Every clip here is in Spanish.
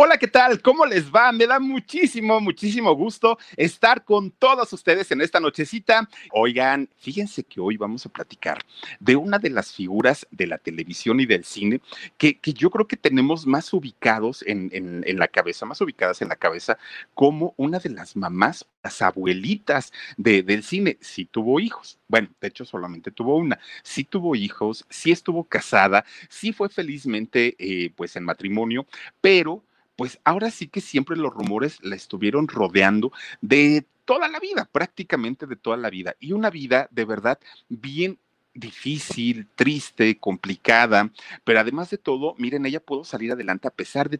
Hola, ¿qué tal? ¿Cómo les va? Me da muchísimo, muchísimo gusto estar con todos ustedes en esta nochecita. Oigan, fíjense que hoy vamos a platicar de una de las figuras de la televisión y del cine que, que yo creo que tenemos más ubicados en, en, la cabeza, más ubicadas en la cabeza como una de las mamás, las abuelitas de, del cine. Sí tuvo hijos. Bueno, de hecho solamente tuvo una. Sí tuvo hijos, sí estuvo casada, sí fue felizmente eh, pues en matrimonio, pero pues ahora sí que siempre los rumores la estuvieron rodeando de toda la vida, prácticamente de toda la vida. Y una vida de verdad bien difícil, triste, complicada, pero además de todo, miren, ella pudo salir adelante a pesar de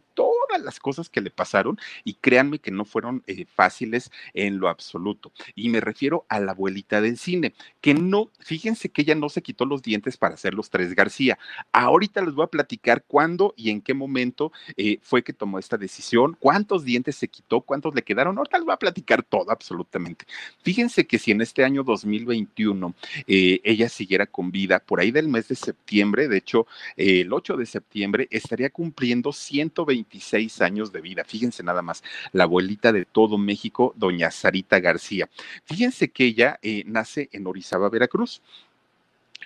las cosas que le pasaron y créanme que no fueron eh, fáciles en lo absoluto. Y me refiero a la abuelita del cine, que no, fíjense que ella no se quitó los dientes para hacer los tres García. Ahorita les voy a platicar cuándo y en qué momento eh, fue que tomó esta decisión, cuántos dientes se quitó, cuántos le quedaron. Ahorita les voy a platicar todo absolutamente. Fíjense que si en este año 2021 eh, ella siguiera con vida, por ahí del mes de septiembre, de hecho, el 8 de septiembre, estaría cumpliendo 126 años de vida. Fíjense nada más, la abuelita de todo México, doña Sarita García. Fíjense que ella eh, nace en Orizaba, Veracruz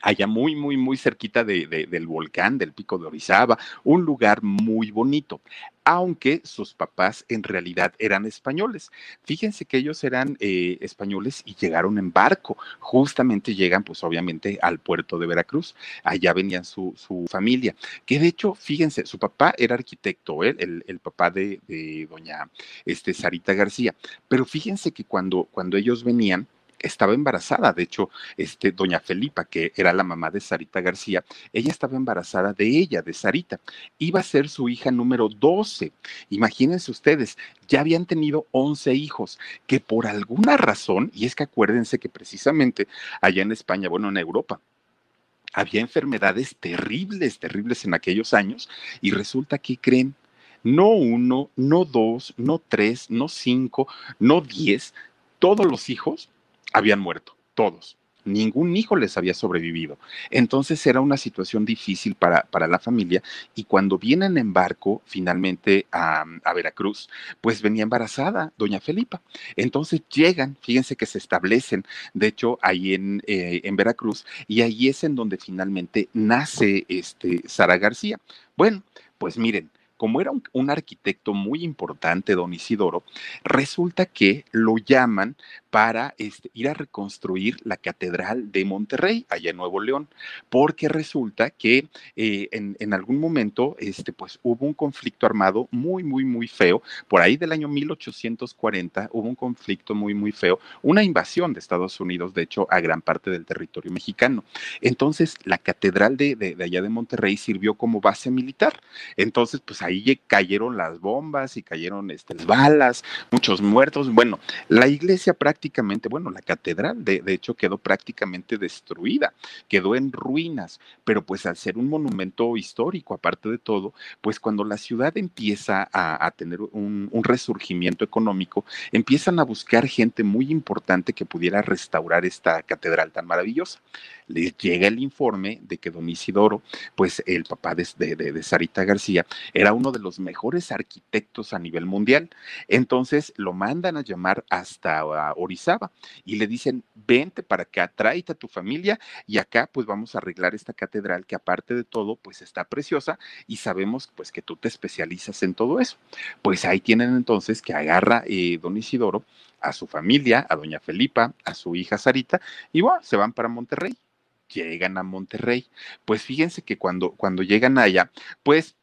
allá muy, muy, muy cerquita de, de, del volcán, del pico de Orizaba, un lugar muy bonito, aunque sus papás en realidad eran españoles. Fíjense que ellos eran eh, españoles y llegaron en barco, justamente llegan pues obviamente al puerto de Veracruz, allá venían su, su familia, que de hecho, fíjense, su papá era arquitecto, el, el, papá de, de doña este, Sarita García, pero fíjense que cuando, cuando ellos venían, estaba embarazada. De hecho, este, doña Felipa, que era la mamá de Sarita García, ella estaba embarazada de ella, de Sarita. Iba a ser su hija número 12. Imagínense ustedes, ya habían tenido 11 hijos, que por alguna razón, y es que acuérdense que precisamente allá en España, bueno, en Europa, había enfermedades terribles, terribles en aquellos años, y resulta que creen, no uno, no dos, no tres, no cinco, no diez, todos los hijos habían muerto, todos. Ningún hijo les había sobrevivido. Entonces era una situación difícil para, para la familia y cuando vienen en barco finalmente a, a, Veracruz, pues venía embarazada doña Felipa. Entonces llegan, fíjense que se establecen, de hecho, ahí en, eh, en Veracruz y ahí es en donde finalmente nace este Sara García. Bueno, pues miren, como era un, arquitecto muy importante, don Isidoro, resulta que lo llaman para este, ir a reconstruir la Catedral de Monterrey, allá en Nuevo León, porque resulta que eh, en, algún momento este, pues, hubo un conflicto armado muy, muy, muy feo. Por ahí del año 1840 hubo un conflicto muy, muy feo, una invasión de Estados Unidos, de hecho, a gran parte del territorio mexicano. Entonces, la Catedral de, de allá de Monterrey sirvió como base militar. Entonces, pues ahí cayeron las bombas y cayeron este, balas, muchos muertos. Bueno, la iglesia prácticamente bueno, la catedral de, de, hecho quedó prácticamente destruida, quedó en ruinas, pero pues al ser un monumento histórico, aparte de todo, pues cuando la ciudad empieza a, tener un, un, resurgimiento económico, empiezan a buscar gente muy importante que pudiera restaurar esta catedral tan maravillosa. Les llega el informe de que don Isidoro, pues el papá de, de, de Sarita García, era uno de los mejores arquitectos a nivel mundial. Entonces lo mandan a llamar hasta uh, Orizaba y le dicen, vente para acá, tráete a tu familia y acá pues vamos a arreglar esta catedral que aparte de todo pues está preciosa y sabemos pues que tú te especializas en todo eso. Pues ahí tienen entonces que agarra eh, don Isidoro a su familia, a doña Felipa, a su hija Sarita y bueno, se van para Monterrey llegan a Monterrey. Pues fíjense que cuando, cuando llegan allá, pues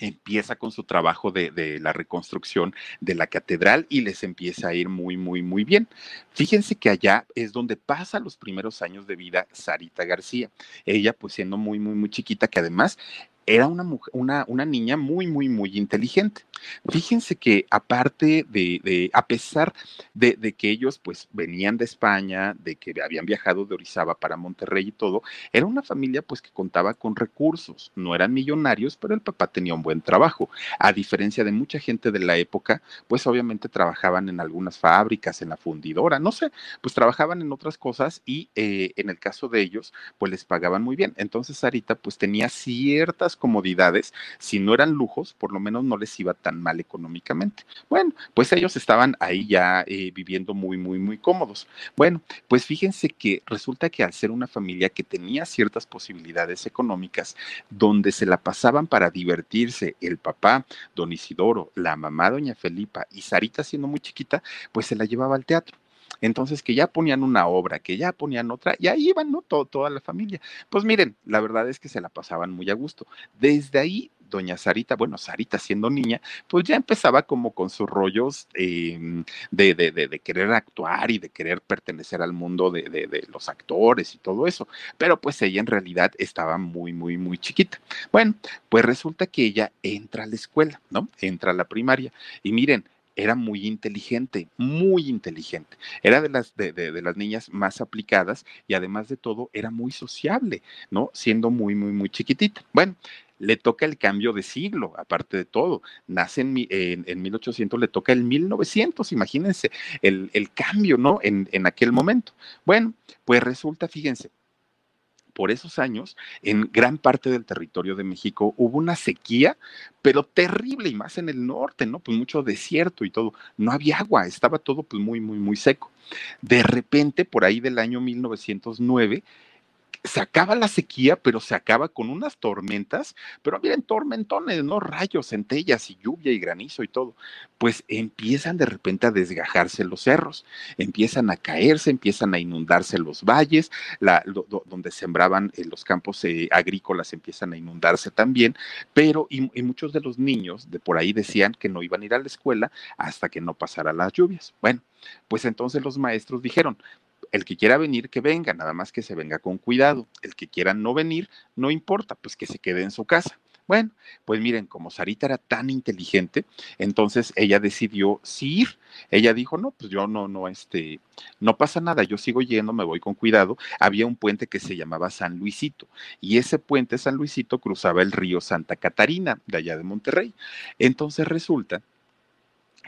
empieza con su trabajo de, la reconstrucción de la catedral y les empieza a ir muy, muy, muy bien. Fíjense que allá es donde pasa los primeros años de vida Sarita García. Ella, pues siendo muy, muy, muy chiquita, que además era una, mujer, una, una niña muy, muy, muy inteligente. Fíjense que aparte de, de a pesar de, que ellos pues venían de España, de que habían viajado de Orizaba para Monterrey y todo, era una familia pues que contaba con recursos, no eran millonarios, pero el papá tenía un buen trabajo. A diferencia de mucha gente de la época, pues obviamente trabajaban en algunas fábricas, en la fundidora, no sé, pues trabajaban en otras cosas y eh, en el caso de ellos, pues les pagaban muy bien. Entonces Sarita pues tenía ciertas comodidades, si no eran lujos, por lo menos no les iba tan mal económicamente. Bueno, pues ellos estaban ahí ya eh, viviendo muy, muy, muy cómodos. Bueno, pues fíjense que resulta que al ser una familia que tenía ciertas posibilidades económicas, donde se la pasaban para divertirse el papá, don Isidoro, la mamá, doña Felipa y Sarita siendo muy chiquita, pues se la llevaba al teatro. Entonces, que ya ponían una obra, que ya ponían otra, y ahí iban, ¿no? toda la familia. Pues miren, la verdad es que se la pasaban muy a gusto. Desde ahí doña Sarita, bueno, Sarita siendo niña, pues ya empezaba como con sus rollos em, de, de, de, querer actuar y de querer pertenecer al mundo de, los actores y todo eso. Pero pues ella en realidad estaba muy, muy, muy chiquita. Bueno, pues resulta que ella entra a la escuela, ¿no? Entra a la primaria. Y miren, era muy inteligente, muy inteligente. Era de las, de, de, las niñas más aplicadas y además de todo era muy sociable, ¿no? Siendo muy, muy, muy chiquitita. Bueno, le toca el cambio de siglo, aparte de todo. Nace en, en, en 1800, le toca el 1900, imagínense el, el cambio, ¿no? En, en aquel momento. Bueno, pues resulta, fíjense, por esos años, en gran parte del territorio de México hubo una sequía, pero terrible, y más en el norte, ¿no? Pues mucho desierto y todo. No había agua, estaba todo pues muy, muy, muy seco. De repente, por ahí del año 1909, se acaba la sequía, pero se acaba con unas tormentas, pero miren, tormentones, ¿no? Rayos, centellas y lluvia y granizo y todo. Pues empiezan de repente a desgajarse los cerros, empiezan a caerse, empiezan a inundarse los valles, la, donde sembraban eh, los campos eh, agrícolas empiezan a inundarse también, pero y, y muchos de los niños de por ahí decían que no iban a ir a la escuela hasta que no pasara las lluvias. Bueno, pues entonces los maestros dijeron, el que quiera venir, que venga, nada más que se venga con cuidado. El que quiera no venir, no importa, pues que se quede en su casa. Bueno, pues miren, como Sarita era tan inteligente, entonces ella decidió sí ir. Ella dijo, no, pues yo no, no, este, no pasa nada, yo sigo yendo, me voy con cuidado. Había un puente que se llamaba San Luisito y ese puente San Luisito cruzaba el río Santa Catarina, de allá de Monterrey. Entonces resulta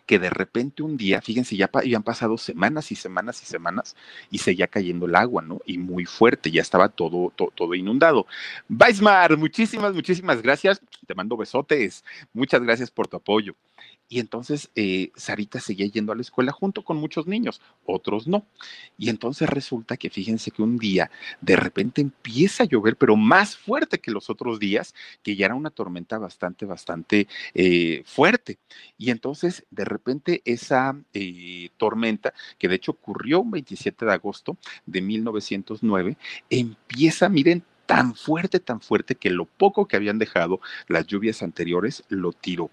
que de repente un día, fíjense, ya habían pasado semanas y semanas y semanas y seguía cayendo el agua, ¿no? Y muy fuerte, ya estaba todo, todo, todo inundado. Weismar, muchísimas, muchísimas gracias. Te mando besotes. Muchas gracias por tu apoyo. Y entonces eh, Sarita seguía yendo a la escuela junto con muchos niños, otros no. Y entonces resulta que fíjense que un día de repente empieza a llover, pero más fuerte que los otros días, que ya era una tormenta bastante, bastante eh, fuerte. Y entonces de repente esa eh, tormenta, que de hecho ocurrió un 27 de agosto de 1909, empieza, miren, tan fuerte, tan fuerte que lo poco que habían dejado las lluvias anteriores lo tiró.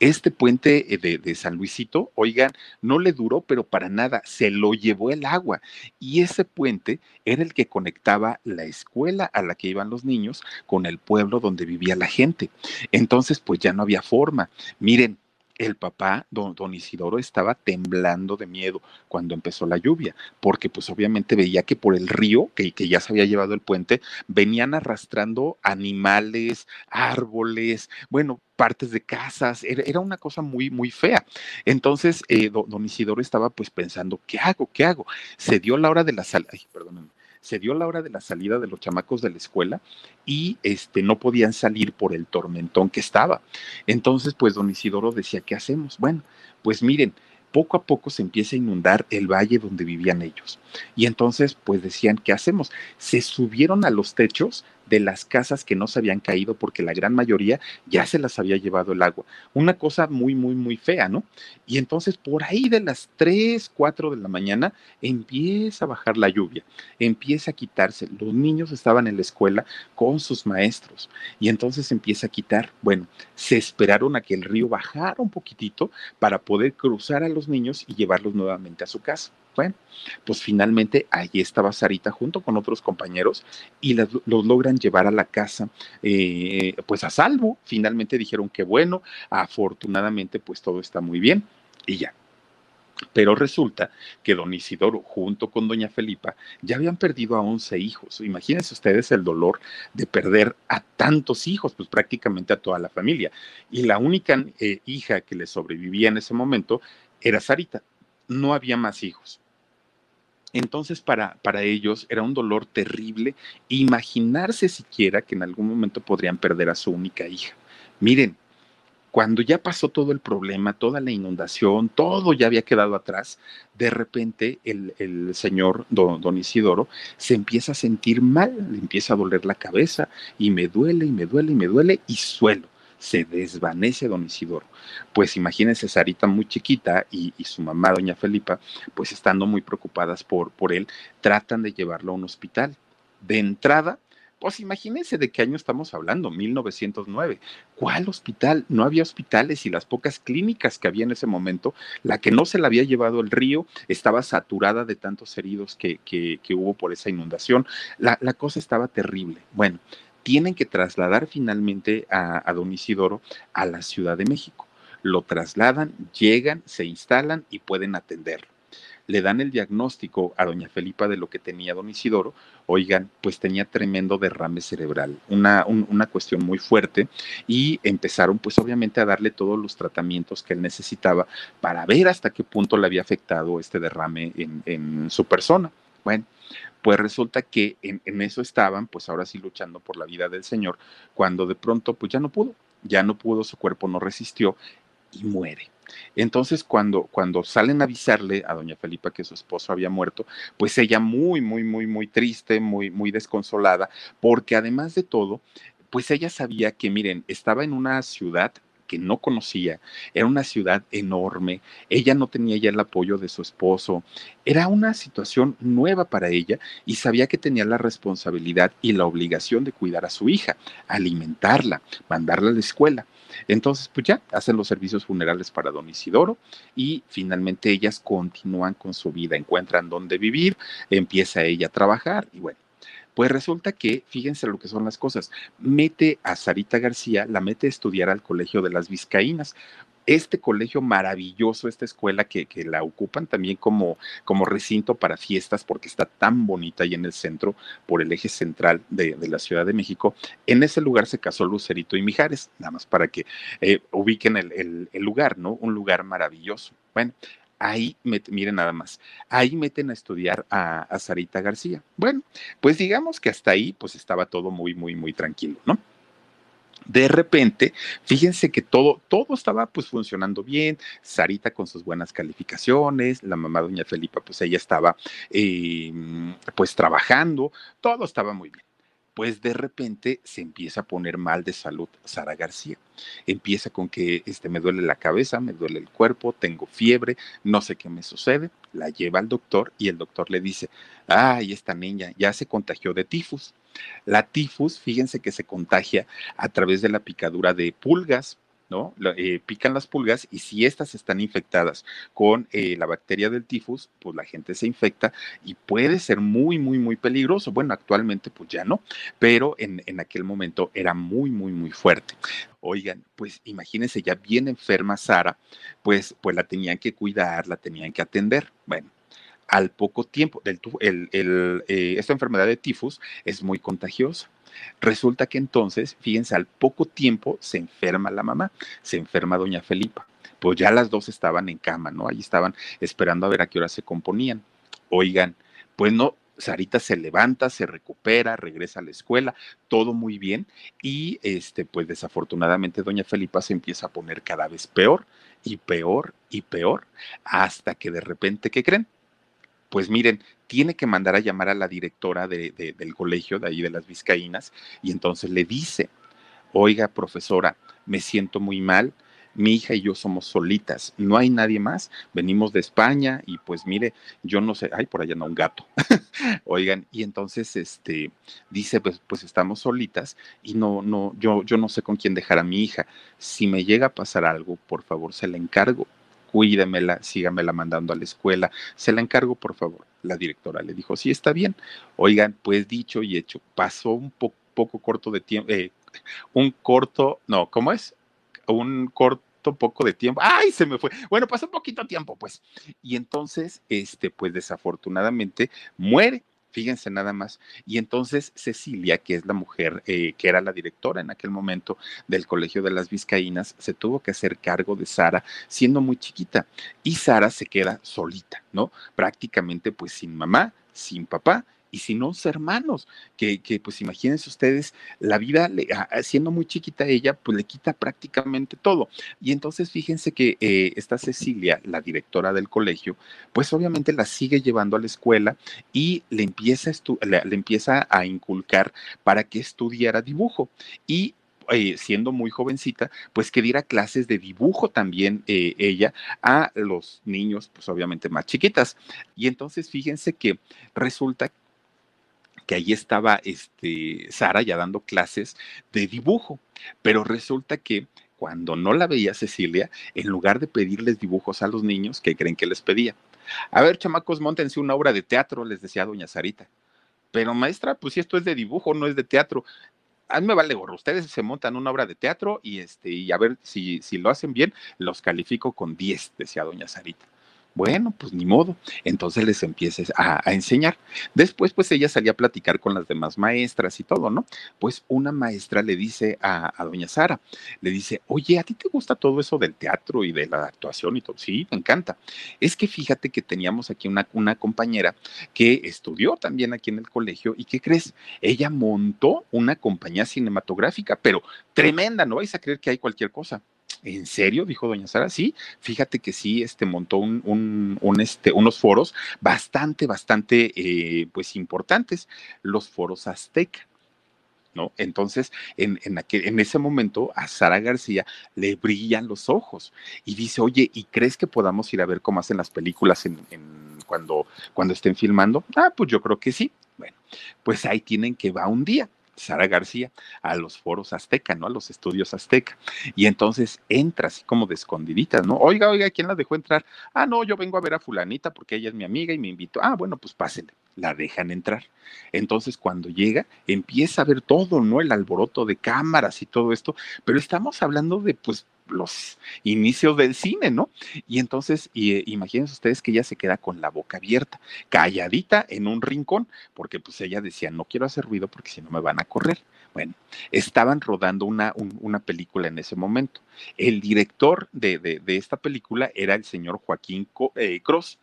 Este puente eh, de, de, San Luisito, oigan, no le duró, pero para nada, se lo llevó el agua. Y ese puente era el que conectaba la escuela a la que iban los niños con el pueblo donde vivía la gente. Entonces, pues ya no había forma. Miren, el papá, don, don, Isidoro, estaba temblando de miedo cuando empezó la lluvia, porque pues obviamente veía que por el río, que, que ya se había llevado el puente, venían arrastrando animales, árboles, bueno, partes de casas, era, era una cosa muy, muy fea. Entonces, eh, don, don, Isidoro estaba pues pensando, ¿qué hago? ¿Qué hago? Se dio la hora de la sal, ay, perdónenme se dio la hora de la salida de los chamacos de la escuela y este, no podían salir por el tormentón que estaba. Entonces, pues don Isidoro decía, ¿qué hacemos? Bueno, pues miren, poco a poco se empieza a inundar el valle donde vivían ellos. Y entonces, pues decían, ¿qué hacemos? Se subieron a los techos de las casas que no se habían caído porque la gran mayoría ya se las había llevado el agua. Una cosa muy, muy, muy fea, ¿no? Y entonces por ahí de las 3, 4 de la mañana empieza a bajar la lluvia, empieza a quitarse. Los niños estaban en la escuela con sus maestros y entonces empieza a quitar. Bueno, se esperaron a que el río bajara un poquitito para poder cruzar a los niños y llevarlos nuevamente a su casa. Bueno, pues finalmente allí estaba Sarita junto con otros compañeros y los logran llevar a la casa, eh, pues a salvo. Finalmente dijeron que bueno, afortunadamente pues todo está muy bien y ya. Pero resulta que don Isidoro, junto con doña Felipa, ya habían perdido a 11 hijos. Imagínense ustedes el dolor de perder a tantos hijos, pues prácticamente a toda la familia. Y la única eh, hija que le sobrevivía en ese momento era Sarita. No había más hijos Entonces, para, para ellos era un dolor terrible imaginarse siquiera que en algún momento podrían perder a su única hija. Miren, cuando ya pasó todo el problema, toda la inundación, todo ya había quedado atrás, de repente el, señor don, don, Isidoro se empieza a sentir mal, le empieza a doler la cabeza y me duele y me duele y me duele y suelo se desvanece don Isidoro. Pues imagínense, Sarita muy chiquita y, su mamá, doña Felipa, pues estando muy preocupadas por, por él, tratan de llevarlo a un hospital. De entrada, pues imagínense de qué año estamos hablando, 1909. ¿Cuál hospital? No había hospitales y las pocas clínicas que había en ese momento, la que no se la había llevado el río, estaba saturada de tantos heridos que, que, hubo por esa inundación. La, la cosa estaba terrible. Bueno, tienen que trasladar finalmente a, don Isidoro a la Ciudad de México. Lo trasladan, llegan, se instalan y pueden atenderlo. Le dan el diagnóstico a doña Felipa de lo que tenía don Isidoro. Oigan, pues tenía tremendo derrame cerebral, una, una cuestión muy fuerte y empezaron pues obviamente a darle todos los tratamientos que él necesitaba para ver hasta qué punto le había afectado este derrame en su persona. Bueno, pues resulta que en, eso estaban, pues ahora sí luchando por la vida del Señor, cuando de pronto, pues ya no pudo, ya no pudo, su cuerpo no resistió y muere. Entonces, cuando, cuando salen a avisarle a doña Felipa que su esposo había muerto, pues ella muy, muy, muy, muy triste, muy, muy desconsolada, porque además de todo, pues ella sabía que, miren, estaba en una ciudad no conocía, era una ciudad enorme, ella no tenía ya el apoyo de su esposo, era una situación nueva para ella y sabía que tenía la responsabilidad y la obligación de cuidar a su hija, alimentarla, mandarla a la escuela. Entonces, pues ya hacen los servicios funerales para don Isidoro y finalmente ellas continúan con su vida, encuentran dónde vivir, empieza ella a trabajar y bueno, pues resulta que, fíjense lo que son las cosas, mete a Sarita García, la mete a estudiar al Colegio de las Vizcaínas, este colegio maravilloso, esta escuela que, la ocupan también como, como, recinto para fiestas porque está tan bonita ahí en el centro, por el eje central de, la Ciudad de México. En ese lugar se casó Lucerito y Mijares, nada más para que eh, ubiquen el, el lugar, ¿no? Un lugar maravilloso. Bueno, ahí, miren nada más, ahí meten a estudiar a, Sarita García. Bueno, pues digamos que hasta ahí pues estaba todo muy, muy, muy tranquilo, ¿no? De repente, fíjense que todo, todo estaba pues funcionando bien, Sarita con sus buenas calificaciones, la mamá doña Felipa pues ella estaba em, pues trabajando, todo estaba muy bien pues de repente se empieza a poner mal de salud Sara García. Empieza con que este, me duele la cabeza, me duele el cuerpo, tengo fiebre, no sé qué me sucede. La lleva al doctor y el doctor le dice, ay, esta niña ya se contagió de tifus. La tifus, fíjense que se contagia a través de la picadura de pulgas, ¿no? Eh, pican las pulgas y si estas están infectadas con eh, la bacteria del tifus, pues la gente se infecta y puede ser muy, muy, muy peligroso. Bueno, actualmente pues ya no, pero en, en aquel momento era muy, muy, muy fuerte. Oigan, pues imagínense, ya bien enferma Sara, pues, pues la tenían que cuidar, la tenían que atender. Bueno, al poco tiempo, eh, esta enfermedad de tifus es muy contagiosa. Resulta que entonces, fíjense, al poco tiempo se enferma la mamá, se enferma doña Felipa. Pues ya las dos estaban en cama, ¿no? Ahí estaban esperando a ver a qué hora se componían. Oigan, pues no, Sarita se levanta, se recupera, regresa a la escuela, todo muy bien. Y este, pues desafortunadamente, doña Felipa se empieza a poner cada vez peor y peor y peor, hasta que de repente, ¿qué creen? Pues miren, tiene que mandar a llamar a la directora del colegio de ahí de las Vizcaínas y entonces le dice, oiga, profesora, me siento muy mal, mi hija y yo somos solitas, no hay nadie más, venimos de España y pues mire, yo no sé, ay, por allá no, un gato. Oigan, y entonces este dice, pues, pues estamos solitas y no, no, yo, yo no sé con quién dejar a mi hija. Si me llega a pasar algo, por favor, se la encargo cuídemela, sígamela mandando a la escuela, se la encargo, por favor. La directora le dijo, sí, está bien. Oigan, pues dicho y hecho, pasó un poco corto de tiempo, eh, un corto, no, ¿cómo es? Un corto poco de tiempo. ¡Ay, se me fue! Bueno, pasó un poquito tiempo, pues. Y entonces, este, pues desafortunadamente muere. Fíjense nada más. Y entonces Cecilia, que es la mujer eh, que era la directora en aquel momento del Colegio de las Vizcaínas, se tuvo que hacer cargo de Sara siendo muy chiquita. Y Sara se queda solita, ¿no? Prácticamente pues sin mamá, sin papá y sin los hermanos, que, que, pues imagínense ustedes, la vida, siendo muy chiquita ella, pues le quita prácticamente todo. Y entonces fíjense que eh, esta Cecilia, la directora del colegio, pues obviamente la sigue llevando a la escuela y le empieza a, le, empieza a inculcar para que estudiara dibujo. Y eh, siendo muy jovencita, pues que diera clases de dibujo también eh, ella a los niños, pues obviamente más chiquitas. Y entonces fíjense que resulta que ahí estaba este, Sara ya dando clases de dibujo, pero resulta que cuando no la veía Cecilia, en lugar de pedirles dibujos a los niños, ¿qué creen que les pedía? A ver, chamacos, montense una obra de teatro, les decía doña Sarita. Pero maestra, pues si esto es de dibujo, no es de teatro. A me vale gorro, ustedes se montan una obra de teatro y este, y a ver si, si lo hacen bien, los califico con 10, decía doña Sarita. Bueno, pues ni modo. Entonces les empieces a, enseñar. Después, pues ella salía a platicar con las demás maestras y todo, ¿no? Pues una maestra le dice a, doña Sara, le dice, oye, ¿a ti te gusta todo eso del teatro y de la actuación y todo? Sí, me encanta. Es que fíjate que teníamos aquí una, una compañera que estudió también aquí en el colegio y ¿qué crees? Ella montó una compañía cinematográfica, pero tremenda, no vais a creer que hay cualquier cosa. ¿En serio? Dijo doña Sara. Sí, fíjate que sí, este montó un, este, unos foros bastante, bastante, eh, pues importantes, los foros azteca. ¿No? Entonces, en, en, aquel, en ese momento a Sara García le brillan los ojos y dice, oye, ¿y crees que podamos ir a ver cómo hacen las películas en, cuando, cuando estén filmando? Ah, pues yo creo que sí. Bueno, pues ahí tienen que va un día. Sara García a los foros azteca, ¿no? A los estudios azteca. Y entonces entra así como de escondiditas, ¿no? Oiga, oiga, ¿quién la dejó entrar? Ah, no, yo vengo a ver a fulanita porque ella es mi amiga y me invitó. Ah, bueno, pues pásenle. La dejan entrar. Entonces, cuando llega, empieza a ver todo, ¿no? El alboroto de cámaras y todo esto, pero estamos hablando de, pues, los inicios del cine, ¿no? Y entonces, y, eh, imagínense ustedes que ella se queda con la boca abierta, calladita en un rincón, porque pues ella decía, no quiero hacer ruido porque si no me van a correr. Bueno, estaban rodando una, una película en ese momento. El director de, de, esta película era el señor Joaquín eh, Cross.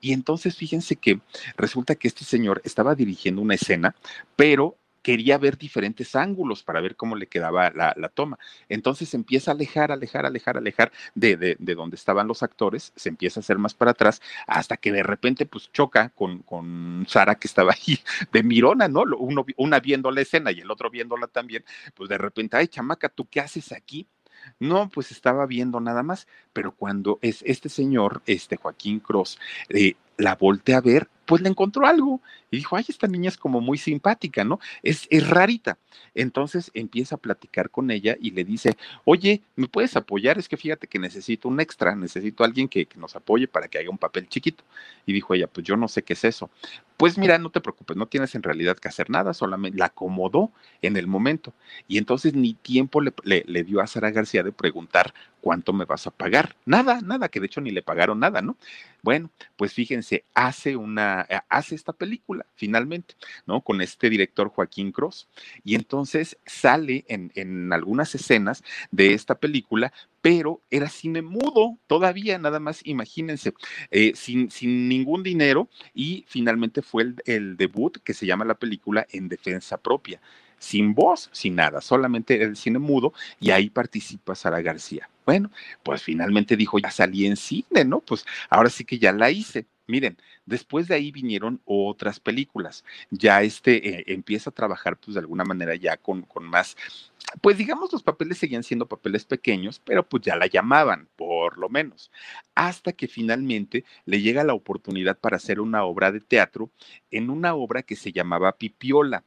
Y entonces fíjense que resulta que este señor estaba dirigiendo una escena, pero quería ver diferentes ángulos para ver cómo le quedaba la, toma. Entonces se empieza a alejar, alejar, alejar, alejar de, de, de, donde estaban los actores, se empieza a hacer más para atrás, hasta que de repente pues choca con, con Sara que estaba ahí de mirona, ¿no? Uno, una viendo la escena y el otro viéndola también, pues de repente, ay, chamaca, ¿tú qué haces aquí? No, pues estaba viendo nada más, pero cuando es este señor, este Joaquín Cross, eh, la voltea a ver, pues le encontró algo y dijo, ay, esta niña es como muy simpática, ¿no? Es, es rarita. Entonces empieza a platicar con ella y le dice, oye, ¿me puedes apoyar? Es que fíjate que necesito un extra, necesito alguien que, que nos apoye para que haga un papel chiquito. Y dijo ella, pues yo no sé qué es eso. Pues mira, no te preocupes, no tienes en realidad que hacer nada, solamente la acomodó en el momento. Y entonces ni tiempo le, le, dio a Sara García de preguntar cuánto me vas a pagar. Nada, nada, que de hecho ni le pagaron nada, ¿no? Bueno, pues fíjense, hace una, eh, hace esta película finalmente, ¿no? Con este director Joaquín Cross. Y entonces sale en, en algunas escenas de esta película, pero era cine mudo todavía, nada más imagínense, eh, sin, sin, ningún dinero y finalmente fue el, el, debut que se llama la película En Defensa Propia, sin voz, sin nada, solamente el cine mudo y ahí participa Sara García. Bueno, pues finalmente dijo, ya salí en cine, ¿no? Pues ahora sí que ya la hice. Miren, después de ahí vinieron otras películas. Ya este eh, empieza a trabajar, pues de alguna manera ya con, con más, pues digamos los papeles seguían siendo papeles pequeños, pero pues ya la llamaban, por lo menos. Hasta que finalmente le llega la oportunidad para hacer una obra de teatro en una obra que se llamaba Pipiola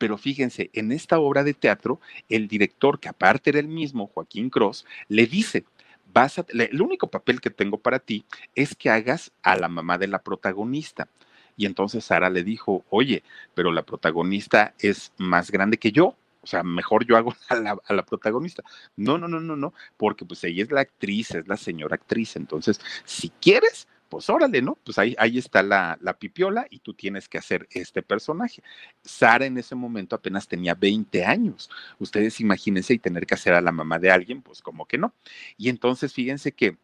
pero fíjense, en esta obra de teatro, el director, que aparte era el mismo, Joaquín Cross, le dice, vas a, el único papel que tengo para ti es que hagas a la mamá de la protagonista. Y entonces Sara le dijo, oye, pero la protagonista es más grande que yo. O sea, mejor yo hago a la, a la, protagonista. No, no, no, no, no, porque pues ella es la actriz, es la señora actriz. Entonces, si quieres, pues órale, ¿no? Pues ahí, ahí está la, la pipiola y tú tienes que hacer este personaje. Sara en ese momento apenas tenía 20 años. Ustedes imagínense y tener que hacer a la mamá de alguien, pues como que no. Y entonces fíjense que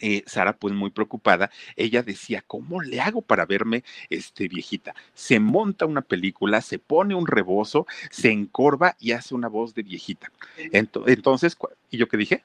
eh, Sara, pues muy preocupada, ella decía, ¿cómo le hago para verme este, viejita? Se monta una película, se pone un rebozo, se encorva y hace una voz de viejita. Entonces, ¿y yo qué dije?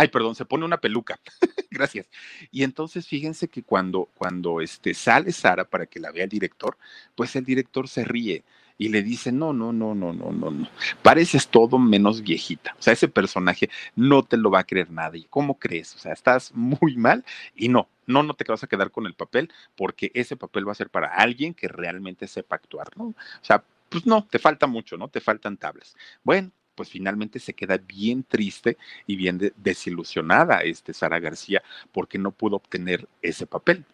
Ay, perdón, se pone una peluca. Gracias. Y entonces fíjense que cuando, cuando este, sale Sara para que la vea el director, pues el director se ríe y le dice, no, no, no, no, no, no, no, pareces todo menos viejita. O sea, ese personaje no te lo va a creer nadie. ¿Cómo crees? O sea, estás muy mal y no, no, no te vas a quedar con el papel porque ese papel va a ser para alguien que realmente sepa actuar, ¿no? O sea, pues no, te falta mucho, ¿no? Te faltan tablas. Bueno, pues finalmente se queda bien triste y bien desilusionada este Sara García porque no pudo obtener ese papel.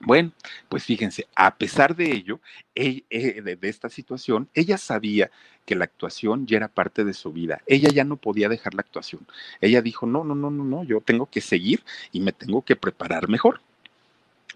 Bueno, pues fíjense, a pesar de ello, eh, de, esta situación, ella sabía que la actuación ya era parte de su vida. Ella ya no podía dejar la actuación. Ella dijo, no, no, no, no, no, yo tengo que seguir y me tengo que preparar mejor.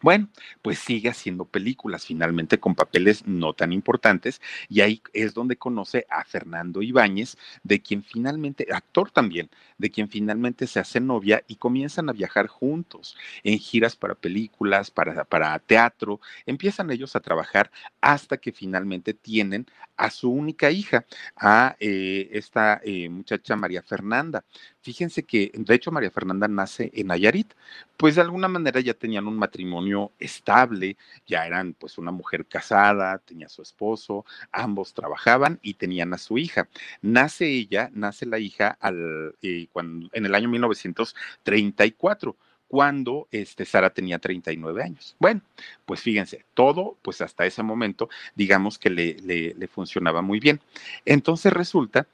Bueno, pues sigue haciendo películas finalmente con papeles no tan importantes y ahí es donde conoce a Fernando Ibáñez, de quien finalmente, actor también, de quien finalmente se hace novia y comienzan a viajar juntos en giras para películas, para, para teatro, empiezan ellos a trabajar hasta que finalmente tienen a su única hija, a eh, esta eh, muchacha María Fernanda. Fíjense que, de hecho, María Fernanda nace en Nayarit, pues de alguna manera ya tenían un matrimonio estable, ya eran pues una mujer casada, tenía su esposo, ambos trabajaban y tenían a su hija. Nace ella, nace la hija al, eh, cuando, en el año 1934 cuando este, Sara tenía 39 años. Bueno, pues fíjense, todo, pues hasta ese momento, digamos que le, le, le funcionaba muy bien. Entonces resulta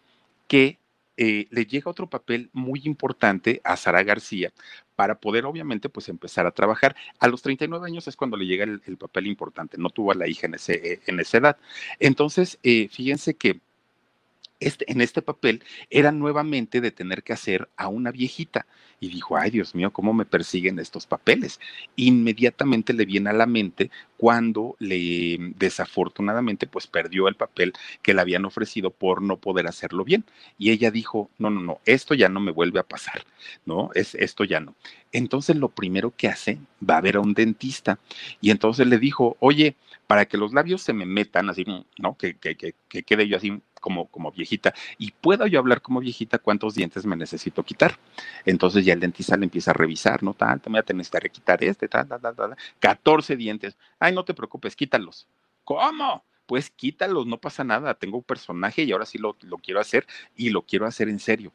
que eh, le llega otro papel muy importante a Sara García para poder obviamente pues empezar a trabajar. A los 39 años es cuando le llega el, papel importante, no tuvo a la hija en, ese, eh, en esa edad. Entonces, eh, fíjense que este, en este papel era nuevamente de tener que hacer a una viejita. Y dijo, ay Dios mío, ¿cómo me persiguen estos papeles? Inmediatamente le viene a la mente cuando le desafortunadamente pues perdió el papel que le habían ofrecido por no poder hacerlo bien. Y ella dijo, no, no, no, esto ya no me vuelve a pasar, ¿no? Es, esto ya no. Entonces lo primero que hace, va a ver a un dentista. Y entonces le dijo, oye, para que los labios se me metan así, ¿no? Que, que, que, que quede yo así como, como viejita y puedo yo hablar como viejita cuántos dientes me necesito quitar. Entonces ya el dentista le empieza a revisar, ¿no? Tanto, me voy a tener que quitar este, tal, tal, tal, tal, 14 dientes. Ay, no te preocupes, quítalos. ¿Cómo? Pues quítalos, no pasa nada. Tengo un personaje y ahora sí lo, lo quiero hacer y lo quiero hacer en serio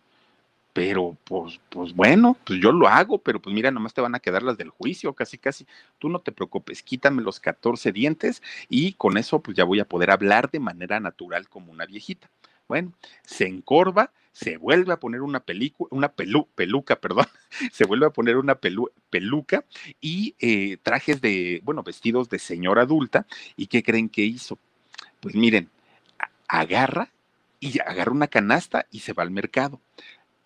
pero pues, pues bueno, pues yo lo hago, pero pues mira, nomás te van a quedar las del juicio, casi, casi. Tú no te preocupes, quítame los 14 dientes y con eso pues ya voy a poder hablar de manera natural como una viejita. Bueno, se encorva, se vuelve a poner una película, una pelu, peluca, perdón, se vuelve a poner una peluca y eh, trajes de, bueno, vestidos de señora adulta. ¿Y qué creen que hizo? Pues miren, agarra y agarra una canasta y se va al mercado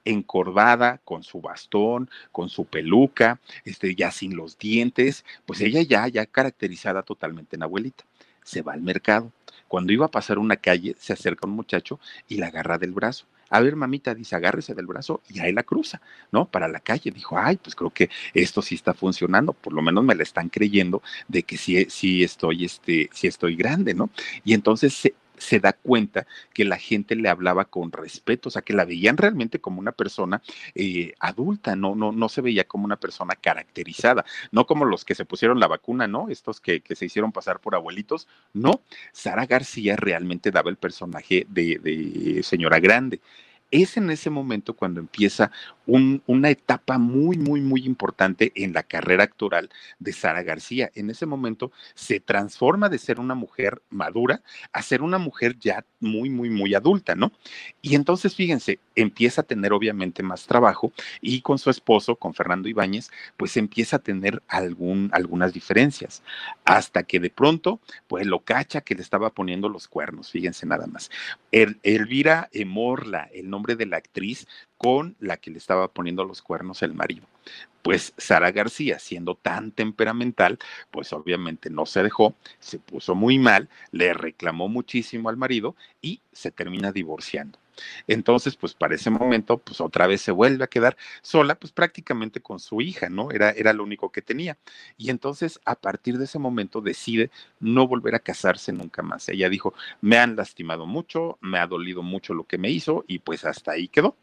encorvada, con su bastón, con su peluca, este, ya sin los dientes, pues ella ya, ya caracterizada totalmente en abuelita. Se va al mercado. Cuando iba a pasar una calle, se acerca un muchacho y la agarra del brazo. A ver, mamita, dice, agárrese del brazo y ahí la cruza, ¿no? Para la calle. Dijo, ay, pues creo que esto sí está funcionando, por lo menos me la están creyendo de que sí, sí estoy, este, sí estoy grande, ¿no? Y entonces se, se da cuenta que la gente le hablaba con respeto, o sea, que la veían realmente como una persona eh, adulta, no, no, no se veía como una persona caracterizada, no como los que se pusieron la vacuna, ¿no? Estos que, que se hicieron pasar por abuelitos, no. Sara García realmente daba el personaje de, de señora grande es en ese momento cuando empieza una etapa muy, muy, muy importante en la carrera actoral de Sara García. En ese momento se transforma de ser una mujer madura a ser una mujer ya muy, muy, muy adulta, ¿no? Y entonces, fíjense, empieza a tener obviamente más trabajo y con su esposo, con Fernando Ibáñez, pues empieza a tener algún, algunas diferencias, hasta que de pronto, pues lo cacha que le estaba poniendo los cuernos, fíjense nada más. El, Elvira Morla, el nombre de la actriz con la que le estaba poniendo los cuernos el marido. Pues Sara García, siendo tan temperamental, pues obviamente no se dejó, se puso muy mal, le reclamó muchísimo al marido y se termina divorciando. Entonces, pues para ese momento, pues otra vez se vuelve a quedar sola, pues prácticamente con su hija, ¿no? Era, era lo único que tenía. Y entonces, a partir de ese momento, decide no volver a casarse nunca más. Ella dijo, me han lastimado mucho, me ha dolido mucho lo que me hizo y pues hasta ahí quedó.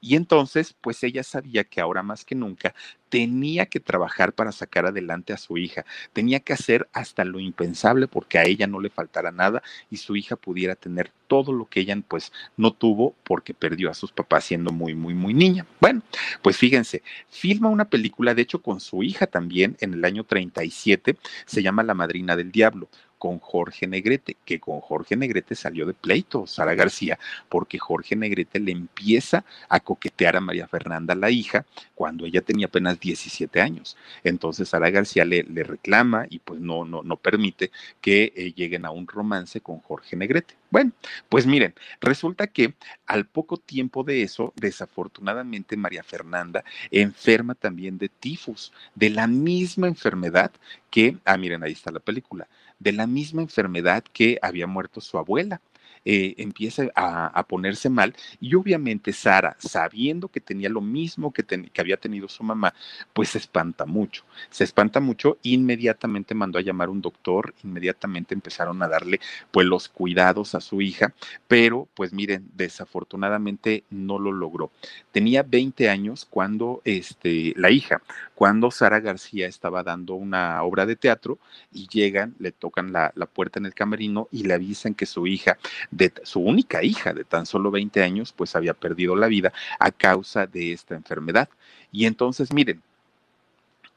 Y entonces, pues ella sabía que ahora más que nunca tenía que trabajar para sacar adelante a su hija, tenía que hacer hasta lo impensable porque a ella no le faltara nada y su hija pudiera tener todo lo que ella pues no tuvo porque perdió a sus papás siendo muy, muy, muy niña. Bueno, pues fíjense, filma una película, de hecho con su hija también en el año 37, se llama La Madrina del Diablo con Jorge Negrete, que con Jorge Negrete salió de pleito Sara García, porque Jorge Negrete le empieza a coquetear a María Fernanda, la hija, cuando ella tenía apenas 17 años. Entonces Sara García le, le reclama y pues no, no, no permite que eh, lleguen a un romance con Jorge Negrete. Bueno, pues miren, resulta que al poco tiempo de eso, desafortunadamente María Fernanda enferma también de tifus, de la misma enfermedad que, ah, miren, ahí está la película, de la misma enfermedad que había muerto su abuela. Eh, empieza a, ponerse mal y obviamente Sara, sabiendo que tenía lo mismo que, que, había tenido su mamá, pues se espanta mucho, se espanta mucho, inmediatamente mandó a llamar un doctor, inmediatamente empezaron a darle pues los cuidados a su hija, pero pues miren, desafortunadamente no lo logró. Tenía 20 años cuando este, la hija, cuando Sara García estaba dando una obra de teatro y llegan, le tocan la, la puerta en el camerino y le avisan que su hija de su única hija de tan solo 20 años, pues había perdido la vida a causa de esta enfermedad. Y entonces, miren,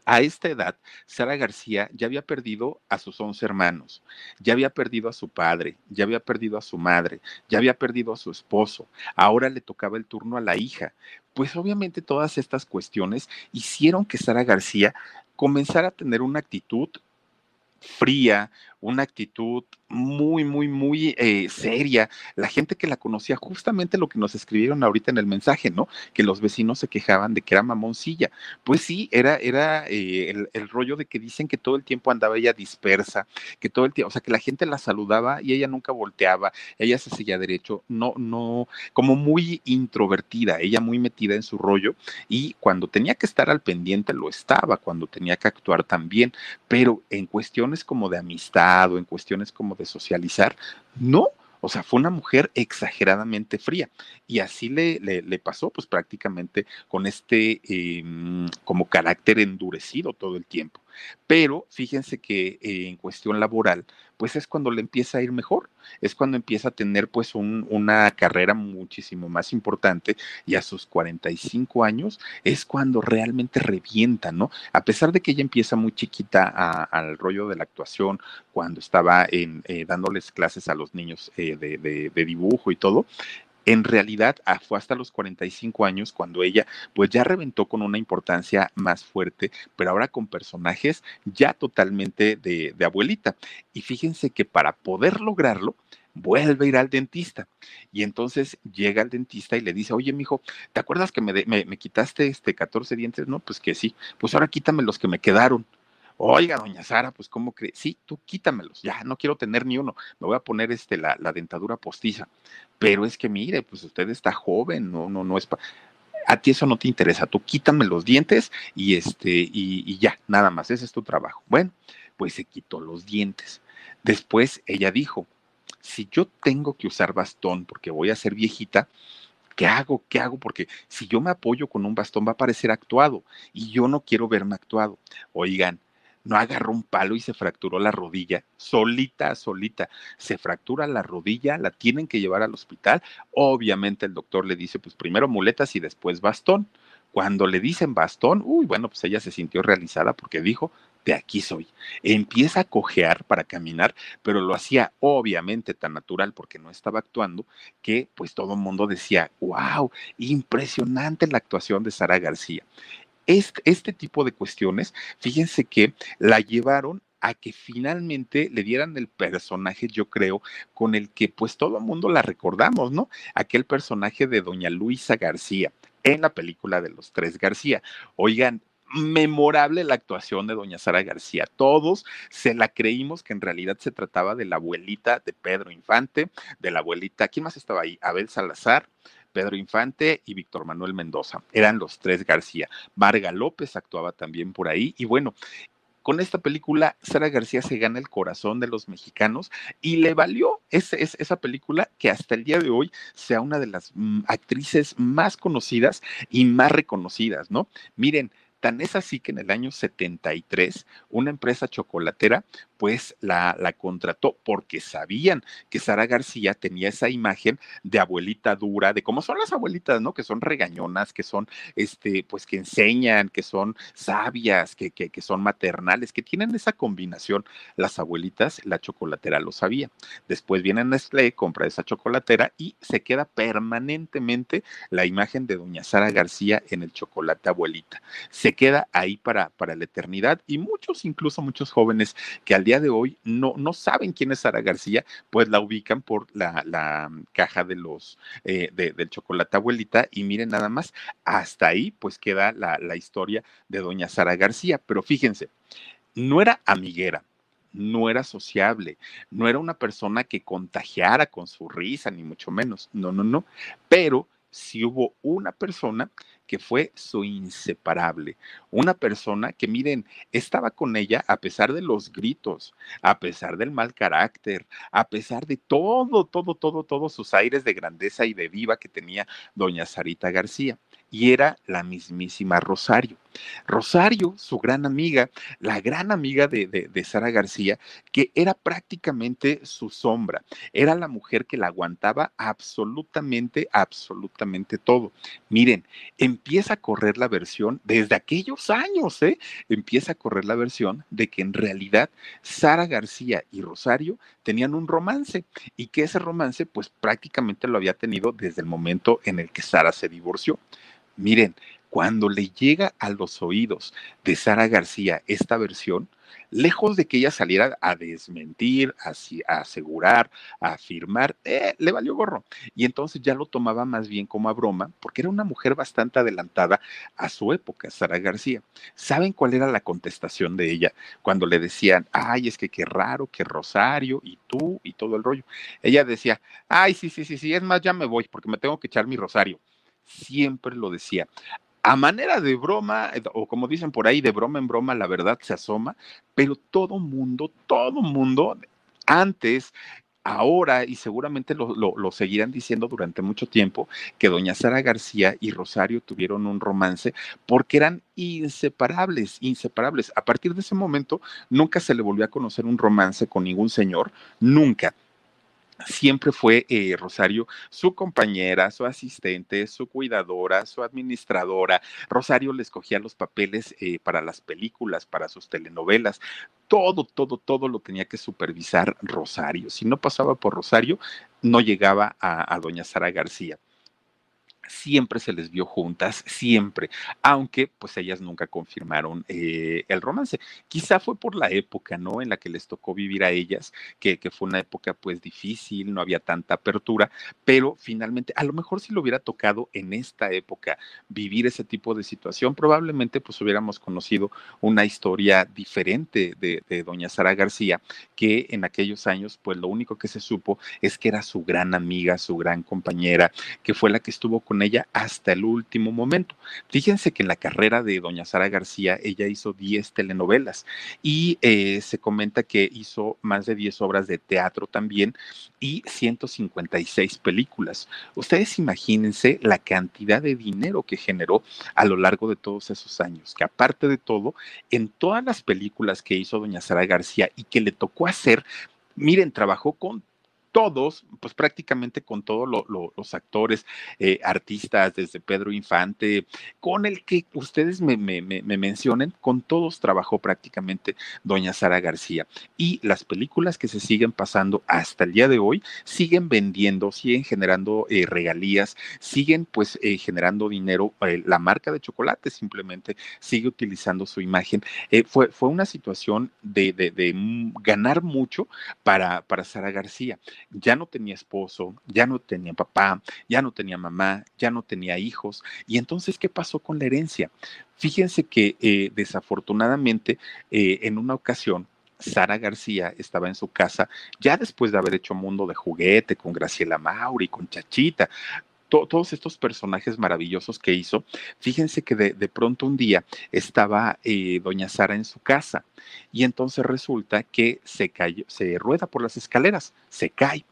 a esta edad, Sara García ya había perdido a sus 11 hermanos, ya había perdido a su padre, ya había perdido a su madre, ya había perdido a su esposo, ahora le tocaba el turno a la hija. Pues obviamente todas estas cuestiones hicieron que Sara García comenzara a tener una actitud fría, una actitud muy, muy, muy eh, seria. La gente que la conocía, justamente lo que nos escribieron ahorita en el mensaje, ¿no? Que los vecinos se quejaban de que era mamoncilla. Pues sí, era, era eh, el, el, rollo de que dicen que todo el tiempo andaba ella dispersa, que todo el tiempo, o sea, que la gente la saludaba y ella nunca volteaba, ella se seguía derecho, no, no, como muy introvertida, ella muy metida en su rollo y cuando tenía que estar al pendiente lo estaba, cuando tenía que actuar también, pero en cuestiones como de amistad en cuestiones como de socializar. No, o sea, fue una mujer exageradamente fría. Y así le, le, pasó, pues prácticamente con este em, como carácter endurecido todo el tiempo. Pero fíjense que eh, en cuestión laboral, pues es cuando le empieza a ir mejor, es cuando empieza a tener pues una carrera muchísimo más importante y a sus 45 años es cuando realmente revienta, ¿no? A pesar de que ella empieza muy chiquita al rollo de la actuación, cuando estaba en, eh, dándoles clases a los niños eh, de dibujo y todo, en realidad ah, fue hasta los 45 años cuando ella pues ya reventó con una importancia más fuerte, pero ahora con personajes ya totalmente de, abuelita. Y fíjense que para poder lograrlo, vuelve a ir al dentista. Y entonces llega al dentista y le dice, oye, mijo, ¿te acuerdas que me, me, quitaste este 14 dientes? No, pues que sí, pues ahora quítame los que me quedaron. Oiga, doña Sara, pues ¿cómo crees? Sí, tú quítamelos, ya no quiero tener ni uno, me voy a poner este, la, la dentadura postiza. Pero es que mire, pues usted está joven, no, no, no es para a ti eso no te interesa, tú quítame los dientes y este, y, y, ya, nada más, ese es tu trabajo. Bueno, pues se quitó los dientes. Después ella dijo, si yo tengo que usar bastón porque voy a ser viejita, ¿qué hago? ¿Qué hago? Porque si yo me apoyo con un bastón va a parecer actuado y yo no quiero verme actuado. Oigan, no agarró un palo y se fracturó la rodilla, solita, solita. Se fractura la rodilla, la tienen que llevar al hospital. Obviamente el doctor le dice, pues primero muletas y después bastón. Cuando le dicen bastón, uy, bueno, pues ella se sintió realizada porque dijo, de aquí soy. Empieza a cojear para caminar, pero lo hacía obviamente tan natural porque no estaba actuando que pues todo el mundo decía, wow, impresionante la actuación de Sara García. Este, este tipo de cuestiones, fíjense que la llevaron a que finalmente le dieran el personaje, yo creo, con el que pues todo el mundo la recordamos, ¿no? Aquel personaje de doña Luisa García en la película de los tres García. Oigan, memorable la actuación de doña Sara García. Todos se la creímos que en realidad se trataba de la abuelita de Pedro Infante, de la abuelita, ¿quién más estaba ahí? Abel Salazar. Pedro Infante y Víctor Manuel Mendoza. Eran los tres García. Marga López actuaba también por ahí. Y bueno, con esta película, Sara García se gana el corazón de los mexicanos y le valió esa película que hasta el día de hoy sea una de las mm, actrices más conocidas y más reconocidas, ¿no? Miren, Tan es así que en el año 73, una empresa chocolatera pues la, contrató porque sabían que Sara García tenía esa imagen de abuelita dura, de cómo son las abuelitas, ¿no? Que son regañonas, que son, este, pues que enseñan, que son sabias, que, que, que son maternales, que tienen esa combinación. Las abuelitas, la chocolatera lo sabía. Después viene Nestlé, compra esa chocolatera y se queda permanentemente la imagen de doña Sara García en el chocolate abuelita. Se queda ahí para, para la eternidad y muchos, incluso muchos jóvenes que al día de hoy no, no saben quién es Sara García, pues la ubican por la, la caja de los eh, de, del chocolate abuelita y miren nada más, hasta ahí pues queda la, la historia de doña Sara García, pero fíjense, no era amiguera, no era sociable, no era una persona que contagiara con su risa, ni mucho menos, no, no, no, pero si hubo una persona que fue su inseparable, una persona que, miren, estaba con ella a pesar de los gritos, a pesar del mal carácter, a pesar de todo, todo, todo, todos sus aires de grandeza y de diva que tenía doña Sarita García y era la mismísima Rosario. Rosario, su gran amiga, la gran amiga de, de, Sara García, que era prácticamente su sombra, era la mujer que la aguantaba absolutamente, absolutamente todo. Miren, empieza a correr la versión desde aquellos años, ¿eh? Empieza a correr la versión de que en realidad Sara García y Rosario tenían un romance y que ese romance pues prácticamente lo había tenido desde el momento en el que Sara se divorció. Miren, cuando le llega a los oídos de Sara García esta versión, lejos de que ella saliera a desmentir, a, asegurar, a afirmar, eh, le valió gorro. Y entonces ya lo tomaba más bien como a broma, porque era una mujer bastante adelantada a su época, Sara García. ¿Saben cuál era la contestación de ella cuando le decían, ay, es que qué raro, qué Rosario, y tú, y todo el rollo? Ella decía, ay, sí, sí, sí, sí, es más, ya me voy, porque me tengo que echar mi Rosario siempre lo decía. A manera de broma, eh, o como dicen por ahí, de broma en broma, la verdad se asoma, pero todo mundo, todo mundo, antes, ahora y seguramente lo, lo, seguirán diciendo durante mucho tiempo, que doña Sara García y Rosario tuvieron un romance porque eran inseparables, inseparables. A partir de ese momento, nunca se le volvió a conocer un romance con ningún señor, nunca siempre fue eh, Rosario su compañera, su asistente, su cuidadora, su administradora. Rosario le escogía los papeles eh, para las películas, para sus telenovelas. Todo, todo, todo lo tenía que supervisar Rosario. Si no pasaba por Rosario, no llegaba a doña Sara García siempre se les vio juntas, siempre, aunque pues ellas nunca confirmaron eh, el romance. Quizá fue por la época, ¿no? En la que les tocó vivir a ellas, que, que, fue una época pues difícil, no había tanta apertura, pero finalmente, a lo mejor si lo hubiera tocado en esta época vivir ese tipo de situación, probablemente pues hubiéramos conocido una historia diferente de, de doña Sara García, que en aquellos años pues lo único que se supo es que era su gran amiga, su gran compañera, que fue la que estuvo con ella hasta el último momento. Fíjense que en la carrera de doña Sara García, ella hizo 10 telenovelas y eh, se comenta que hizo más de 10 obras de teatro también y 156 películas. Ustedes imagínense la cantidad de dinero que generó a lo largo de todos esos años, que aparte de todo, en todas las películas que hizo doña Sara García y que le tocó hacer, miren, trabajó con todos, pues prácticamente con todos los actores, eh, artistas, desde Pedro Infante, con el que ustedes me, me, me, mencionen, con todos trabajó prácticamente doña Sara García. Y las películas que se siguen pasando hasta el día de hoy siguen vendiendo, siguen generando eh, regalías, siguen pues eh, generando dinero. la marca de chocolate simplemente sigue utilizando su imagen. fue, fue una situación de, de, de ganar mucho para, para Sara García ya no tenía esposo, ya no tenía papá, ya no tenía mamá, ya no tenía hijos. Y entonces, ¿qué pasó con la herencia? Fíjense que eh, desafortunadamente eh, en una ocasión Sara García estaba en su casa ya después de haber hecho Mundo de Juguete con Graciela Mauri, con Chachita, todos estos personajes maravillosos que hizo, fíjense que de, pronto un día estaba eh, doña Sara en su casa y entonces resulta que se cayó, se rueda por las escaleras, se cae,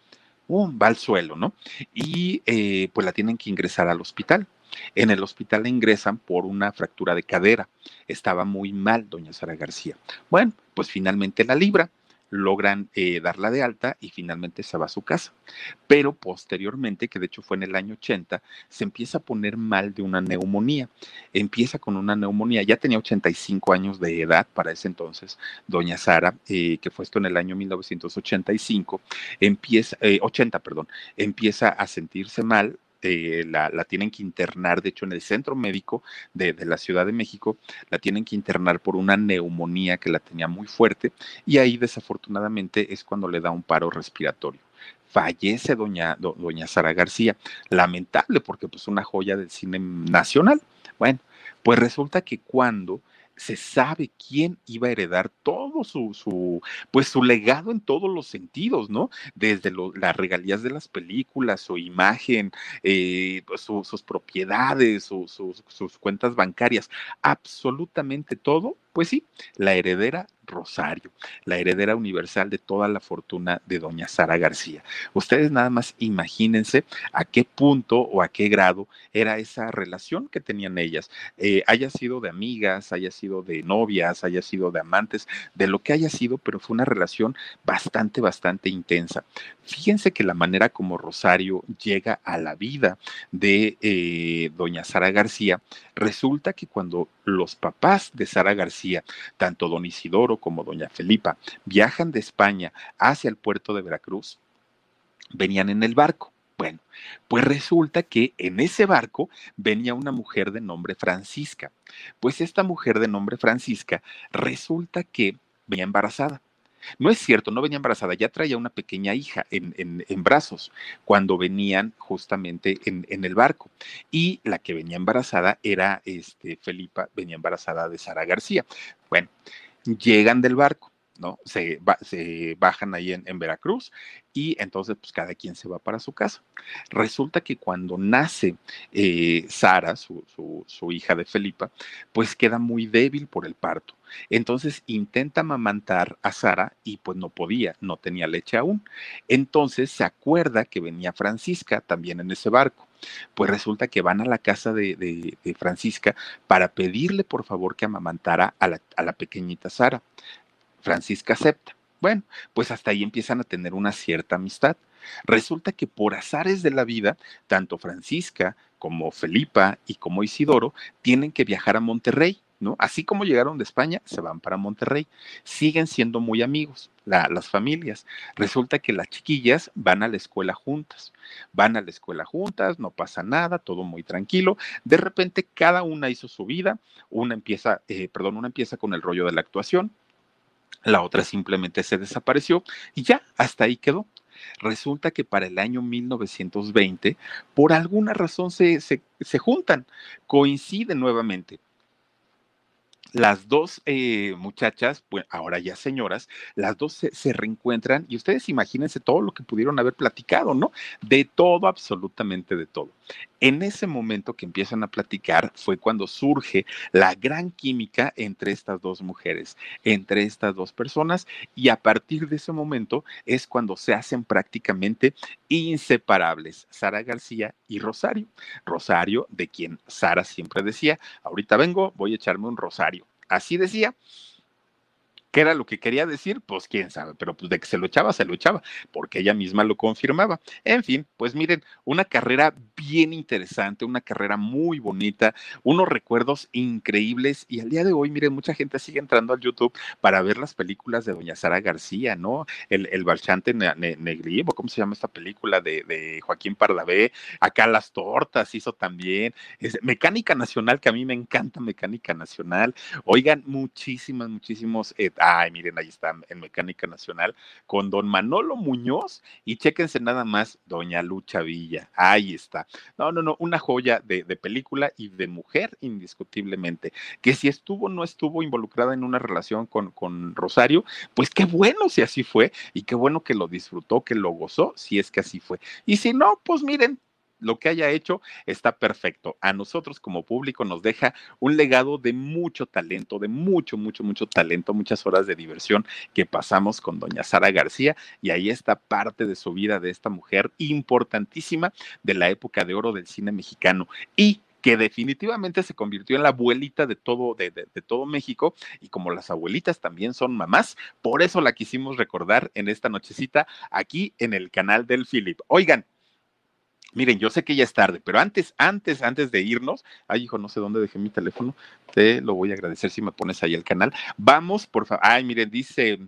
va al suelo, ¿no? Y eh, pues la tienen que ingresar al hospital. En el hospital la ingresan por una fractura de cadera. Estaba muy mal doña Sara García. Bueno, pues finalmente la libra logran eh, darla de alta y finalmente se va a su casa. Pero posteriormente, que de hecho fue en el año 80, se empieza a poner mal de una neumonía. Empieza con una neumonía, ya tenía 85 años de edad para ese entonces, doña Sara, eh, que fue esto en el año 1985, empieza, 80, eh, perdón, empieza a sentirse mal, eh, la, tienen que internar, de hecho en el centro médico de, la Ciudad de México, la tienen que internar por una neumonía que la tenía muy fuerte y ahí desafortunadamente es cuando le da un paro respiratorio fallece doña, doña Sara García. Lamentable porque pues una joya del cine nacional. Bueno, pues resulta que cuando se sabe quién iba a heredar todo su, su pues su legado en todos los sentidos, ¿no? Desde las regalías de las películas, su imagen, eh, pues, sus propiedades, sus cuentas bancarias, absolutamente todo, pues sí, la heredera Rosario, la heredera universal de toda la fortuna de doña Sara García. Ustedes nada más imagínense a qué punto o a qué grado era esa relación que tenían ellas, eh, haya sido de amigas, haya sido de novias, haya sido de amantes, de lo que haya sido, pero fue una relación bastante, bastante intensa. Fíjense que la manera como Rosario llega a la vida de eh, doña Sara García, resulta que cuando los papás de Sara García, tanto don Isidoro como doña Felipa, viajan de España hacia el puerto de Veracruz, venían en el barco. Bueno, pues resulta que en ese barco venía una mujer de nombre Francisca. Pues esta mujer de nombre Francisca resulta que venía embarazada. No es cierto, no venía embarazada, ya traía una pequeña hija en, brazos cuando venían justamente en, el barco. Y la que venía embarazada era este, Felipa, venía embarazada de Sara García. Bueno, llegan del barco. ¿No? Se, se bajan ahí en, Veracruz y entonces pues cada quien se va para su casa. Resulta que cuando nace eh, Sara, su, hija de Felipa, pues queda muy débil por el parto. Entonces intenta amamantar a Sara y pues no podía, no tenía leche aún. Entonces se acuerda que venía Francisca también en ese barco. Pues resulta que van a la casa de, Francisca para pedirle por favor que amamantara a la pequeñita Sara. Francisca acepta. Bueno, pues hasta ahí empiezan a tener una cierta amistad. Resulta que por azares de la vida, tanto Francisca como Felipa y como Isidoro tienen que viajar a Monterrey, ¿no? Así como llegaron de España, se van para Monterrey. Siguen siendo muy amigos, las familias. Resulta que las chiquillas van a la escuela juntas. Van a la escuela juntas, no pasa nada, todo muy tranquilo. De repente, cada una hizo su vida. Una empieza, eh, perdón, una empieza con el rollo de la actuación, la otra simplemente se desapareció y ya, hasta ahí quedó. Resulta que para el año 1920, por alguna razón se, se, se juntan, coinciden nuevamente las dos eh, muchachas, pues ahora ya señoras, las dos se, reencuentran y ustedes imagínense todo lo que pudieron haber platicado, ¿no? De todo, absolutamente de todo. En ese momento que empiezan a platicar fue cuando surge la gran química entre estas dos mujeres, entre estas dos personas y a partir de ese momento es cuando se hacen prácticamente inseparables, Sara García y Rosario. Rosario, de quien Sara siempre decía, ahorita vengo, voy a echarme un rosario Así decía. ¿Qué era lo que quería decir? Pues quién sabe, pero pues de que se lo echaba, se lo echaba, porque ella misma lo confirmaba. En fin, pues miren, una carrera bien interesante, una carrera muy bonita, unos recuerdos increíbles y al día de hoy, miren, mucha gente sigue entrando al YouTube para ver las películas de Doña Sara García, ¿no? El, el Barchante Negrivo, ¿cómo se llama esta película de, de Joaquín Pardavé? Acá las tortas hizo también. Mecánica Nacional, que a mí me encanta Mecánica Nacional. Oigan, muchísimas, muchísimos eh, Ay, miren, ahí está en Mecánica Nacional con don Manolo Muñoz y chéquense nada más, doña Lucha Villa. Ahí está. No, no, no, una joya de, de película y de mujer, indiscutiblemente. Que si estuvo o no estuvo involucrada en una relación con, con Rosario, pues qué bueno si así fue y qué bueno que lo disfrutó, que lo gozó, si es que así fue. Y si no, pues miren, lo que haya hecho está perfecto. A nosotros como público nos deja un legado de mucho talento, de mucho, mucho, mucho talento, muchas horas de diversión que pasamos con doña Sara García y ahí está parte de su vida de esta mujer importantísima de la época de oro del cine mexicano y que definitivamente se convirtió en la abuelita de todo, de, todo México, y como las abuelitas también son mamás, por eso la quisimos recordar en esta nochecita aquí en el canal del Philip. Oigan, Miren, yo sé que ya es tarde, pero antes, antes, antes de irnos, ay, hijo, no sé dónde dejé mi teléfono, te lo voy a agradecer si me pones ahí el canal. Vamos, por favor. Ay, miren, dice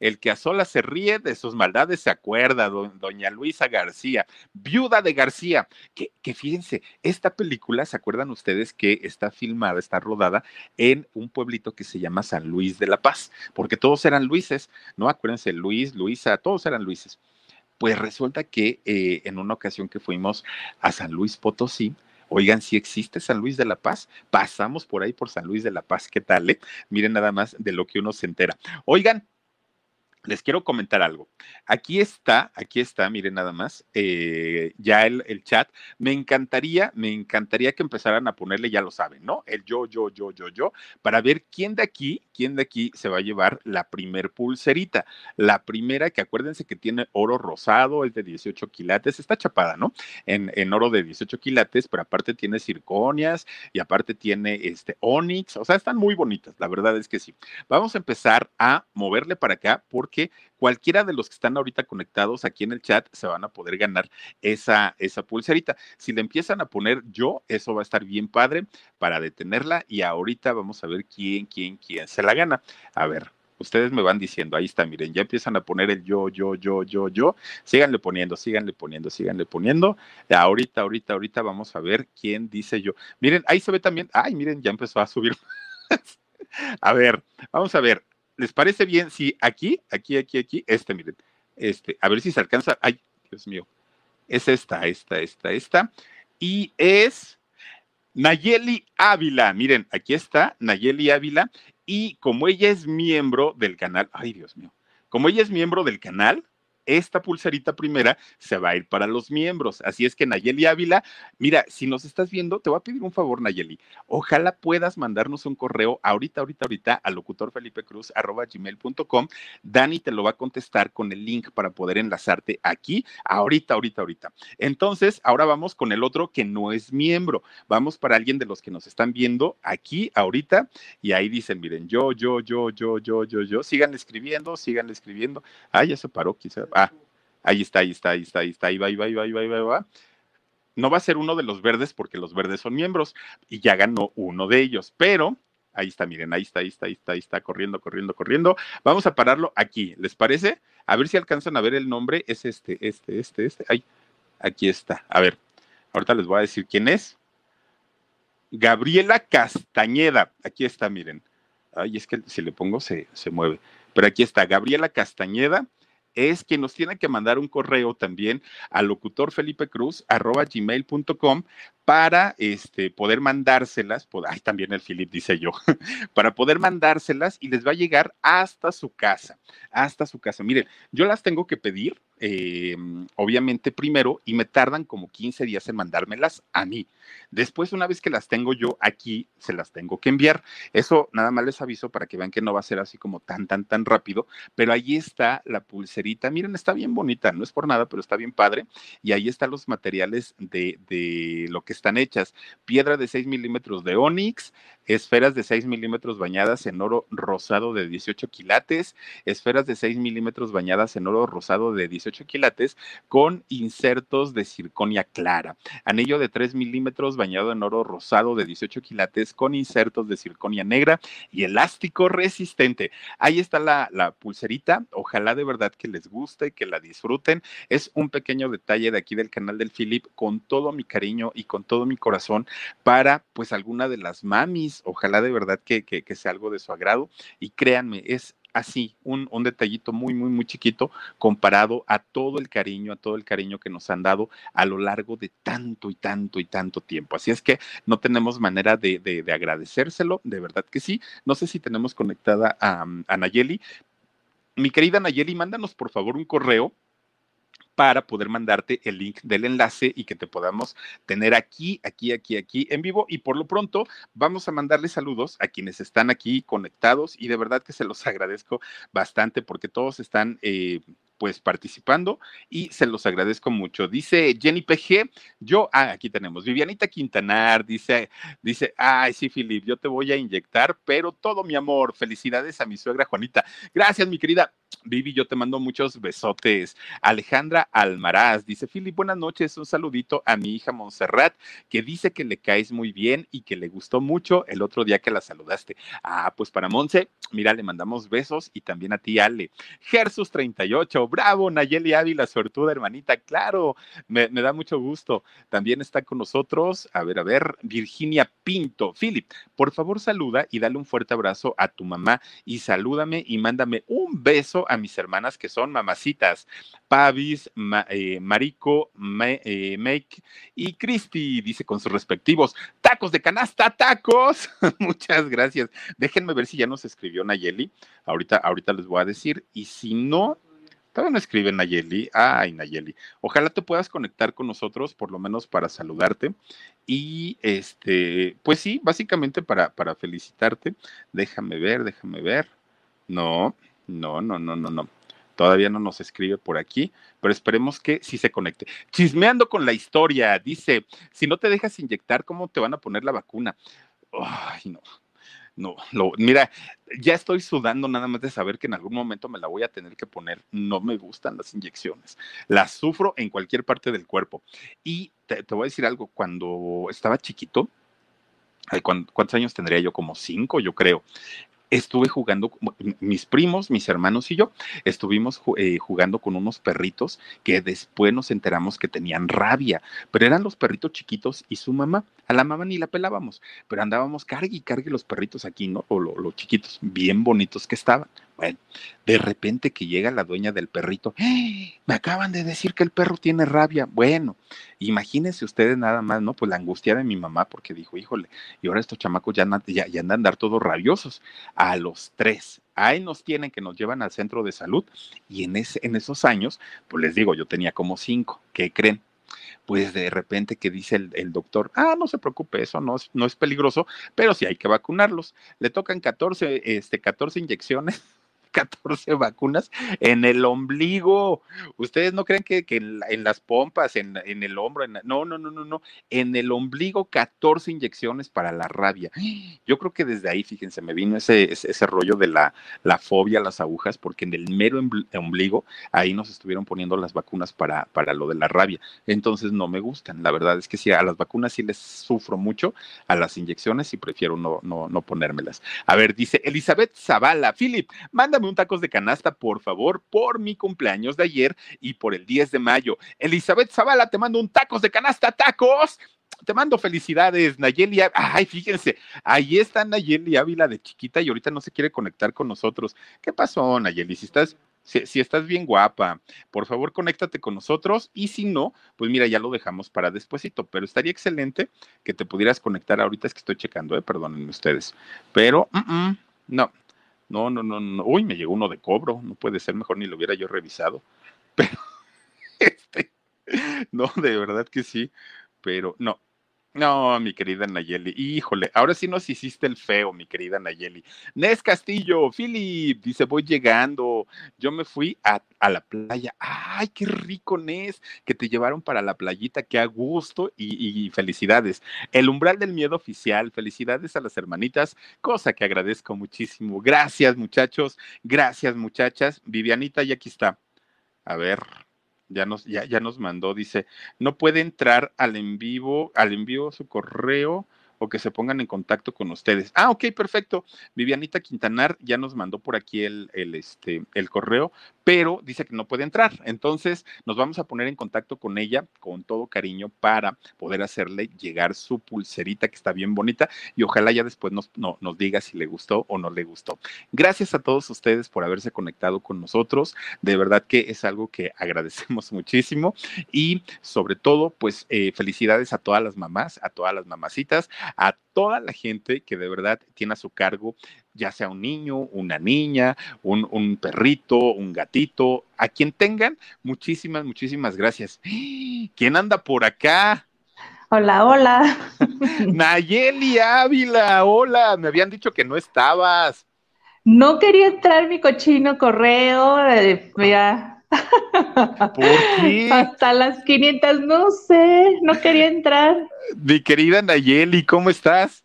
el que a solas se ríe de sus maldades se acuerda, do, doña Luisa García, viuda de García, que, que, fíjense, esta película, ¿se acuerdan ustedes que está filmada, está rodada en un pueblito que se llama San Luis de la Paz? Porque todos eran Luises, ¿no? Acuérdense, Luis, Luisa, todos eran Luises. Pues resulta que eh, en una ocasión que fuimos a San Luis Potosí, Oigan, si existe San Luis de la Paz, pasamos por ahí por San Luis de la Paz, ¿qué tal? Eh? Miren nada más de lo que uno se entera. Oigan, les quiero comentar algo. Aquí está, aquí está, miren nada más, eh, ya el, el, chat. Me encantaría, me encantaría que empezaran a ponerle, ya lo saben, ¿no? El yo, yo, yo, yo, yo, para ver quién de aquí, quién de aquí se va a llevar la primer pulserita. La primera, que acuérdense que tiene oro rosado, es de 18 quilates, está chapada, ¿no? En, en oro de 18 quilates, pero aparte tiene circonias y aparte tiene este onix, o sea, están muy bonitas, la verdad es que sí. Vamos a empezar a moverle para acá porque cualquiera de los que están ahorita conectados aquí en el chat se van a poder ganar esa, esa pulserita. Si le empiezan a poner yo, eso va a estar bien padre para detenerla y ahorita vamos a ver quién, quién, quién se la gana. A ver, ustedes me van diciendo, ahí está, miren, ya empiezan a poner el yo, yo, yo, yo, yo, síganle poniendo, síganle poniendo, síganle poniendo. Ahorita, ahorita, ahorita vamos a ver quién dice yo. Miren, ahí se ve también, ay, miren, ya empezó a subir. a ver, vamos a ver, ¿Les parece bien si aquí, aquí, aquí, aquí, este, miren, este, a ver si se alcanza, ay, Dios mío, es esta, esta, esta, esta, y es Nayeli Ávila, miren, aquí está Nayeli Ávila, y como ella es miembro del canal, ay, Dios mío, como ella es miembro del canal, esta pulserita primera se va a ir para los miembros. Así es que Nayeli Ávila, mira, si nos estás viendo, te voy a pedir un favor, Nayeli. Ojalá puedas mandarnos un correo ahorita, ahorita, ahorita al locutor Felipe Cruz arroba gmail.com. Dani te lo va a contestar con el link para poder enlazarte aquí, ahorita, ahorita, ahorita. Entonces, ahora vamos con el otro que no es miembro. Vamos para alguien de los que nos están viendo aquí, ahorita, y ahí dicen, miren, yo, yo, yo, yo, yo, yo, yo, sigan escribiendo, sigan escribiendo. Ah, ya se paró, quizá. Ah, ahí está, ahí está, ahí está, ahí está, ahí va, ahí va, ahí va, ahí va, ahí va, No va a ser uno de los verdes porque los verdes son miembros y ya ganó uno de ellos, pero ahí está, miren, ahí está, ahí está, ahí está, ahí está, corriendo, corriendo, corriendo. Vamos a pararlo aquí, ¿les parece? A ver si alcanzan a ver el nombre, es este, este, este, este, ahí, aquí está. A ver, ahorita les voy a decir quién es. Gabriela Castañeda, aquí está, miren. Ay, es que si le pongo se, se mueve. Pero aquí está, Gabriela Castañeda es que nos tiene que mandar un correo también al locutor Felipe Cruz arroba gmail.com para este, poder mandárselas, ay, también el Philip dice yo, para poder mandárselas y les va a llegar hasta su casa, hasta su casa. Miren, yo las tengo que pedir eh, obviamente primero y me tardan como 15 días en mandármelas a mí. Después, una vez que las tengo yo aquí, se las tengo que enviar. Eso nada más les aviso para que vean que no va a ser así como tan, tan, tan rápido, pero ahí está la pulserita. Miren, está bien bonita, no es por nada, pero está bien padre. Y ahí están los materiales de, de lo que están hechas. Piedra de 6 milímetros de onix, esferas de 6 milímetros bañadas en oro rosado de 18 quilates, esferas de 6 milímetros bañadas en oro rosado de 18 quilates con insertos de circonia clara, anillo de 3 milímetros bañado en oro rosado de 18 quilates con insertos de circonia negra y elástico resistente. Ahí está la, pulserita, ojalá de verdad que les guste, que la disfruten. Es un pequeño detalle de aquí del canal del Philip con todo mi cariño y con todo mi corazón para pues alguna de las mamis, ojalá de verdad que, que, que sea algo de su agrado y créanme, es así, un, un, detallito muy, muy, muy chiquito comparado a todo el cariño, a todo el cariño que nos han dado a lo largo de tanto y tanto y tanto tiempo. Así es que no tenemos manera de, de, de agradecérselo, de verdad que sí. No sé si tenemos conectada a, a Nayeli. Mi querida Nayeli, mándanos por favor un correo para poder mandarte el link del enlace y que te podamos tener aquí, aquí, aquí, aquí en vivo. Y por lo pronto vamos a mandarle saludos a quienes están aquí conectados y de verdad que se los agradezco bastante porque todos están... Eh, pues participando y se los agradezco mucho. Dice Jenny PG, yo, ah, aquí tenemos, Vivianita Quintanar, dice, dice, ay, sí, Filip, yo te voy a inyectar, pero todo mi amor, felicidades a mi suegra Juanita. Gracias, mi querida. Vivi, yo te mando muchos besotes. Alejandra Almaraz dice, Filip, buenas noches, un saludito a mi hija Montserrat, que dice que le caes muy bien y que le gustó mucho el otro día que la saludaste. Ah, pues para Monse, mira, le mandamos besos y también a ti, Ale. Gersus 38, bravo, Nayeli Ávila, suertuda hermanita, claro, me, da mucho gusto. También está con nosotros, a ver, a ver, Virginia Pinto. Philip, por favor saluda y dale un fuerte abrazo a tu mamá y salúdame y mándame un beso a mis hermanas que son mamacitas, Pavis, eh, Marico, Ma, eh, Make y Cristi, dice con sus respectivos tacos de canasta, tacos. Muchas gracias. Déjenme ver si ya nos escribió Nayeli. Ahorita, ahorita les voy a decir. Y si no, todavía no escribe Nayeli. Ay, Nayeli. Ojalá te puedas conectar con nosotros, por lo menos para saludarte. Y este, pues sí, básicamente para, para felicitarte. Déjame ver, déjame ver. No, no, no, no, no, no. Todavía no nos escribe por aquí, pero esperemos que sí se conecte. Chismeando con la historia, dice, si no te dejas inyectar, ¿cómo te van a poner la vacuna? Ay, no. No, mira, ya estoy sudando nada más de saber que en algún momento me la voy a tener que poner. No me gustan las inyecciones. Las sufro en cualquier parte del cuerpo. Y te voy a decir algo, cuando estaba chiquito, ¿cuántos años tendría yo? Como cinco, yo creo estuve jugando, mis primos, mis hermanos y yo, estuvimos eh, jugando con unos perritos que después nos enteramos que tenían rabia, pero eran los perritos chiquitos y su mamá. A la mamá ni la pelábamos, pero andábamos cargue y cargue los perritos aquí, ¿no? O los lo chiquitos, bien bonitos que estaban. Bueno, de repente que llega la dueña del perrito, ¡Eh! me acaban de decir que el perro tiene rabia. Bueno, imagínense ustedes nada más, ¿no? Pues la angustia de mi mamá porque dijo, híjole, y ahora estos chamacos ya, ya, ya andan a andar todos rabiosos. A los tres, ahí nos tienen que nos llevan al centro de salud y en, ese, en esos años, pues les digo, yo tenía como cinco, ¿qué creen? pues de repente que dice el, doctor, ah, no se preocupe, eso no es, no es peligroso, pero sí hay que vacunarlos. Le tocan 14, este, 14 inyecciones 14 vacunas en el ombligo. Ustedes no creen que, que en, en, las pompas, en, en el hombro, no, no, no, no, no. En el ombligo, 14 inyecciones para la rabia. Yo creo que desde ahí, fíjense, me vino ese, ese, ese rollo de la, la, fobia a las agujas, porque en el mero ombligo, ahí nos estuvieron poniendo las vacunas para, para lo de la rabia. Entonces no me gustan. La verdad es que sí, a las vacunas sí les sufro mucho, a las inyecciones y prefiero no, no, no ponérmelas. A ver, dice Elizabeth Zavala, Philip, mándame un tacos de canasta, por favor, por mi cumpleaños de ayer y por el 10 de mayo. Elizabeth Zavala, te mando un tacos de canasta, tacos. Te mando felicidades, Nayeli. Ay, fíjense, ahí está Nayeli Ávila de chiquita y ahorita no se quiere conectar con nosotros. ¿Qué pasó, Nayeli? Si estás si, estás bien guapa, por favor conéctate con nosotros y si no, pues mira, ya lo dejamos para despuesito, pero estaría excelente que te pudieras conectar ahorita, es que estoy checando, eh, perdónenme ustedes, pero uh -uh, no, no, no, no, no, uy, me llegó uno de cobro, no puede ser, mejor ni lo hubiera yo revisado, pero Este, no, de verdad que sí, pero no, no, mi querida Nayeli, híjole, ahora sí nos hiciste el feo, mi querida Nayeli. Nes Castillo, Philip, dice, voy llegando. Yo me fui a, la playa. Ay, qué rico, Nes, que te llevaron para la playita, qué a gusto y, y, felicidades. El umbral del miedo oficial, felicidades a las hermanitas, cosa que agradezco muchísimo. Gracias, muchachos, gracias, muchachas. Vivianita, y aquí está. A ver, ya nos, ya, ya nos mandó, dice, no puede entrar al en vivo, al en vivo su correo o que se pongan en contacto con ustedes. Ah, ok, perfecto. Vivianita Quintanar ya nos mandó por aquí el, el, este, el correo, pero dice que no puede entrar. Entonces nos vamos a poner en contacto con ella con todo cariño para poder hacerle llegar su pulserita que está bien bonita y ojalá ya después nos, nos diga si le gustó o no le gustó. Gracias a todos ustedes por haberse conectado con nosotros. De verdad que es algo que agradecemos muchísimo y sobre todo, pues eh, felicidades a todas las mamás, a todas las mamacitas, a toda la gente que de verdad tiene a su cargo, ya sea un niño, una niña, un, perrito, un gatito, a quien tengan, muchísimas, muchísimas gracias. ¿Quién anda por acá? Hola, hola. Nayeli Ávila, hola, me habían dicho que no estabas. No quería entrar mi cochino correo, eh, ya ¿Por qué? Hasta las 500, no sé, no quería entrar. Mi querida Nayeli, ¿cómo estás?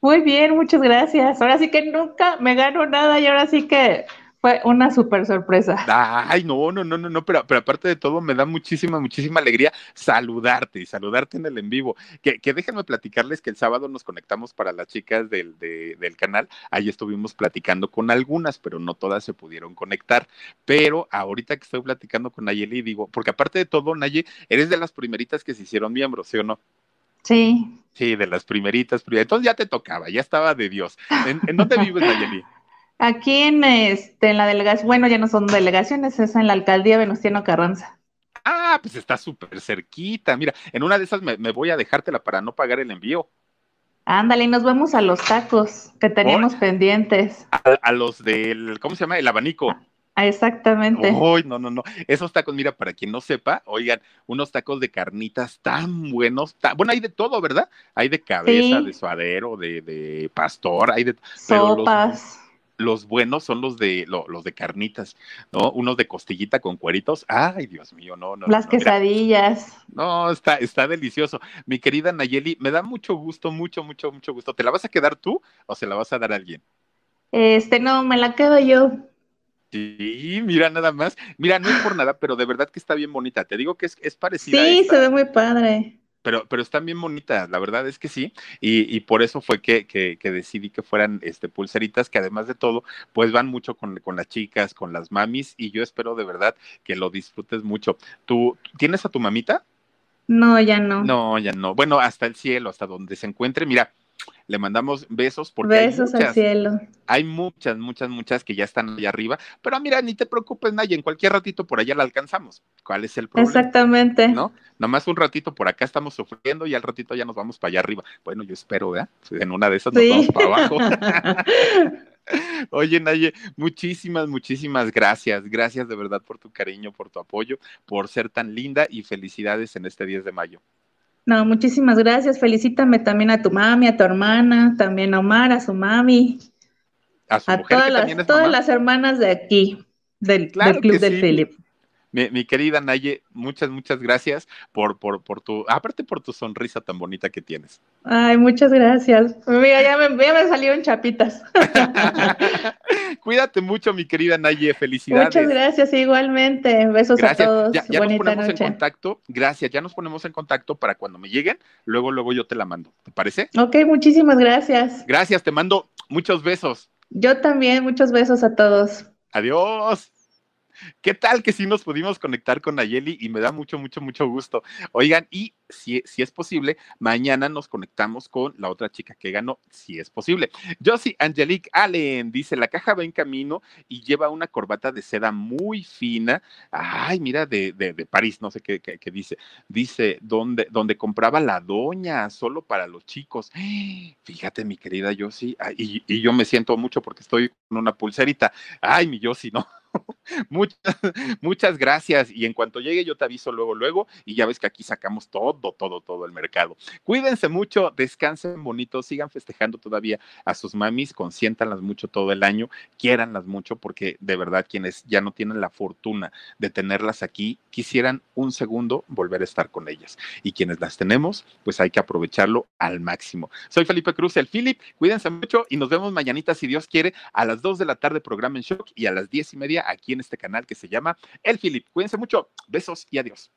Muy bien, muchas gracias. Ahora sí que nunca me gano nada y ahora sí que fue una súper sorpresa. Ay, no, no, no, no, no, pero, pero aparte de todo me da muchísima, muchísima alegría saludarte y saludarte en el en vivo. Que, que déjenme platicarles que el sábado nos conectamos para las chicas del, del canal. Ahí estuvimos platicando con algunas, pero no todas se pudieron conectar. Pero ahorita que estoy platicando con Nayeli, digo, porque aparte de todo, Naye, eres de las primeritas que se hicieron miembros, ¿sí o no? Sí. Sí, de las primeritas, Entonces ya te tocaba, ya estaba de Dios. ¿En, ¿en dónde vives, Nayeli? Aquí en, este, en la delegación, bueno, ya no son delegaciones, es en la alcaldía Venustiano Carranza. Ah, pues está súper cerquita. Mira, en una de esas me, voy a dejártela para no pagar el envío. Ándale, y nos vamos a los tacos que teníamos pendientes. A, los del, ¿cómo se llama? El abanico. Ah, exactamente. Uy, no, no, no. Esos tacos, mira, para quien no sepa, oigan, unos tacos de carnitas tan buenos. bueno, hay de todo, ¿verdad? Hay de cabeza, de suadero, de, de pastor, hay de. Sopas los buenos son los de los de carnitas, ¿no? Unos de costillita con cueritos. Ay, Dios mío, no, no. Las quesadillas. no, está, está delicioso. Mi querida Nayeli, me da mucho gusto, mucho, mucho, mucho gusto. ¿Te la vas a quedar tú o se la vas a dar a alguien? Este, no, me la quedo yo. Sí, mira nada más. Mira, no es por nada, pero de verdad que está bien bonita. Te digo que es, es parecida. Sí, se ve muy padre pero, pero están bien bonitas, la verdad es que sí, y, y por eso fue que, que, que, decidí que fueran este, pulseritas que además de todo, pues van mucho con, con, las chicas, con las mamis, y yo espero de verdad que lo disfrutes mucho. ¿Tú tienes a tu mamita? No, ya no. No, ya no. Bueno, hasta el cielo, hasta donde se encuentre. Mira, le mandamos besos porque besos al cielo. Hay muchas, muchas, muchas que ya están allá arriba, pero mira, ni te preocupes, Naya, en cualquier ratito por allá la alcanzamos. ¿Cuál es el problema? Exactamente. ¿No? Nomás un ratito por acá estamos sufriendo y al ratito ya nos vamos para allá arriba. Bueno, yo espero, ¿verdad? En una de esas nos vamos para abajo. Oye, Naye, muchísimas, muchísimas gracias. Gracias de verdad por tu cariño, por tu apoyo, por ser tan linda y felicidades en este 10 de mayo. No, muchísimas gracias. Felicítame también a tu mami, a tu hermana, también a Omar, a su mami. A, su todas, las, todas las hermanas de aquí, del, Club del Philip. Mi, querida Naye, muchas, muchas gracias por, por, por tu, aparte por tu sonrisa tan bonita que tienes. Ay, muchas gracias. Mira, ya me, ya me salieron chapitas. Cuídate mucho, mi querida Naye, felicidades. Muchas gracias, igualmente. Besos a todos. Ya, ya nos ponemos en contacto, gracias, ya nos ponemos en contacto para cuando me lleguen, luego, luego yo te la mando. ¿Te parece? Ok, muchísimas gracias. Gracias, te mando muchos besos. Yo también, muchos besos a todos. Adiós. ¿Qué tal que sí nos pudimos conectar con Nayeli? Y me da mucho, mucho, mucho gusto. Oigan, y si, es posible, mañana nos conectamos con la otra chica que ganó, si es posible. Josie Angelique Allen dice: La caja va en camino y lleva una corbata de seda muy fina. Ay, mira, de, de, París, no sé qué, qué, dice. Dice: donde, compraba la doña, solo para los chicos. Fíjate, mi querida Josie, y, y yo me siento mucho porque estoy con una pulserita. Ay, mi Josie, no. muchas, muchas gracias. Y en cuanto llegue, yo te aviso luego, luego. Y ya ves que aquí sacamos todo, todo, todo el mercado. Cuídense mucho, descansen bonito, sigan festejando todavía a sus mamis, consiéntanlas mucho todo el año, quiéranlas mucho, porque de verdad, quienes ya no tienen la fortuna de tenerlas aquí, quisieran un segundo volver a estar con ellas. Y quienes las tenemos, pues hay que aprovecharlo al máximo. Soy Felipe Cruz, el Philip. Cuídense mucho y nos vemos mañanita, si Dios quiere, a las 2 de la tarde, programa en shock y a las 10 y media aquí en este canal que se llama El Philip. Cuídense mucho. Besos y adiós.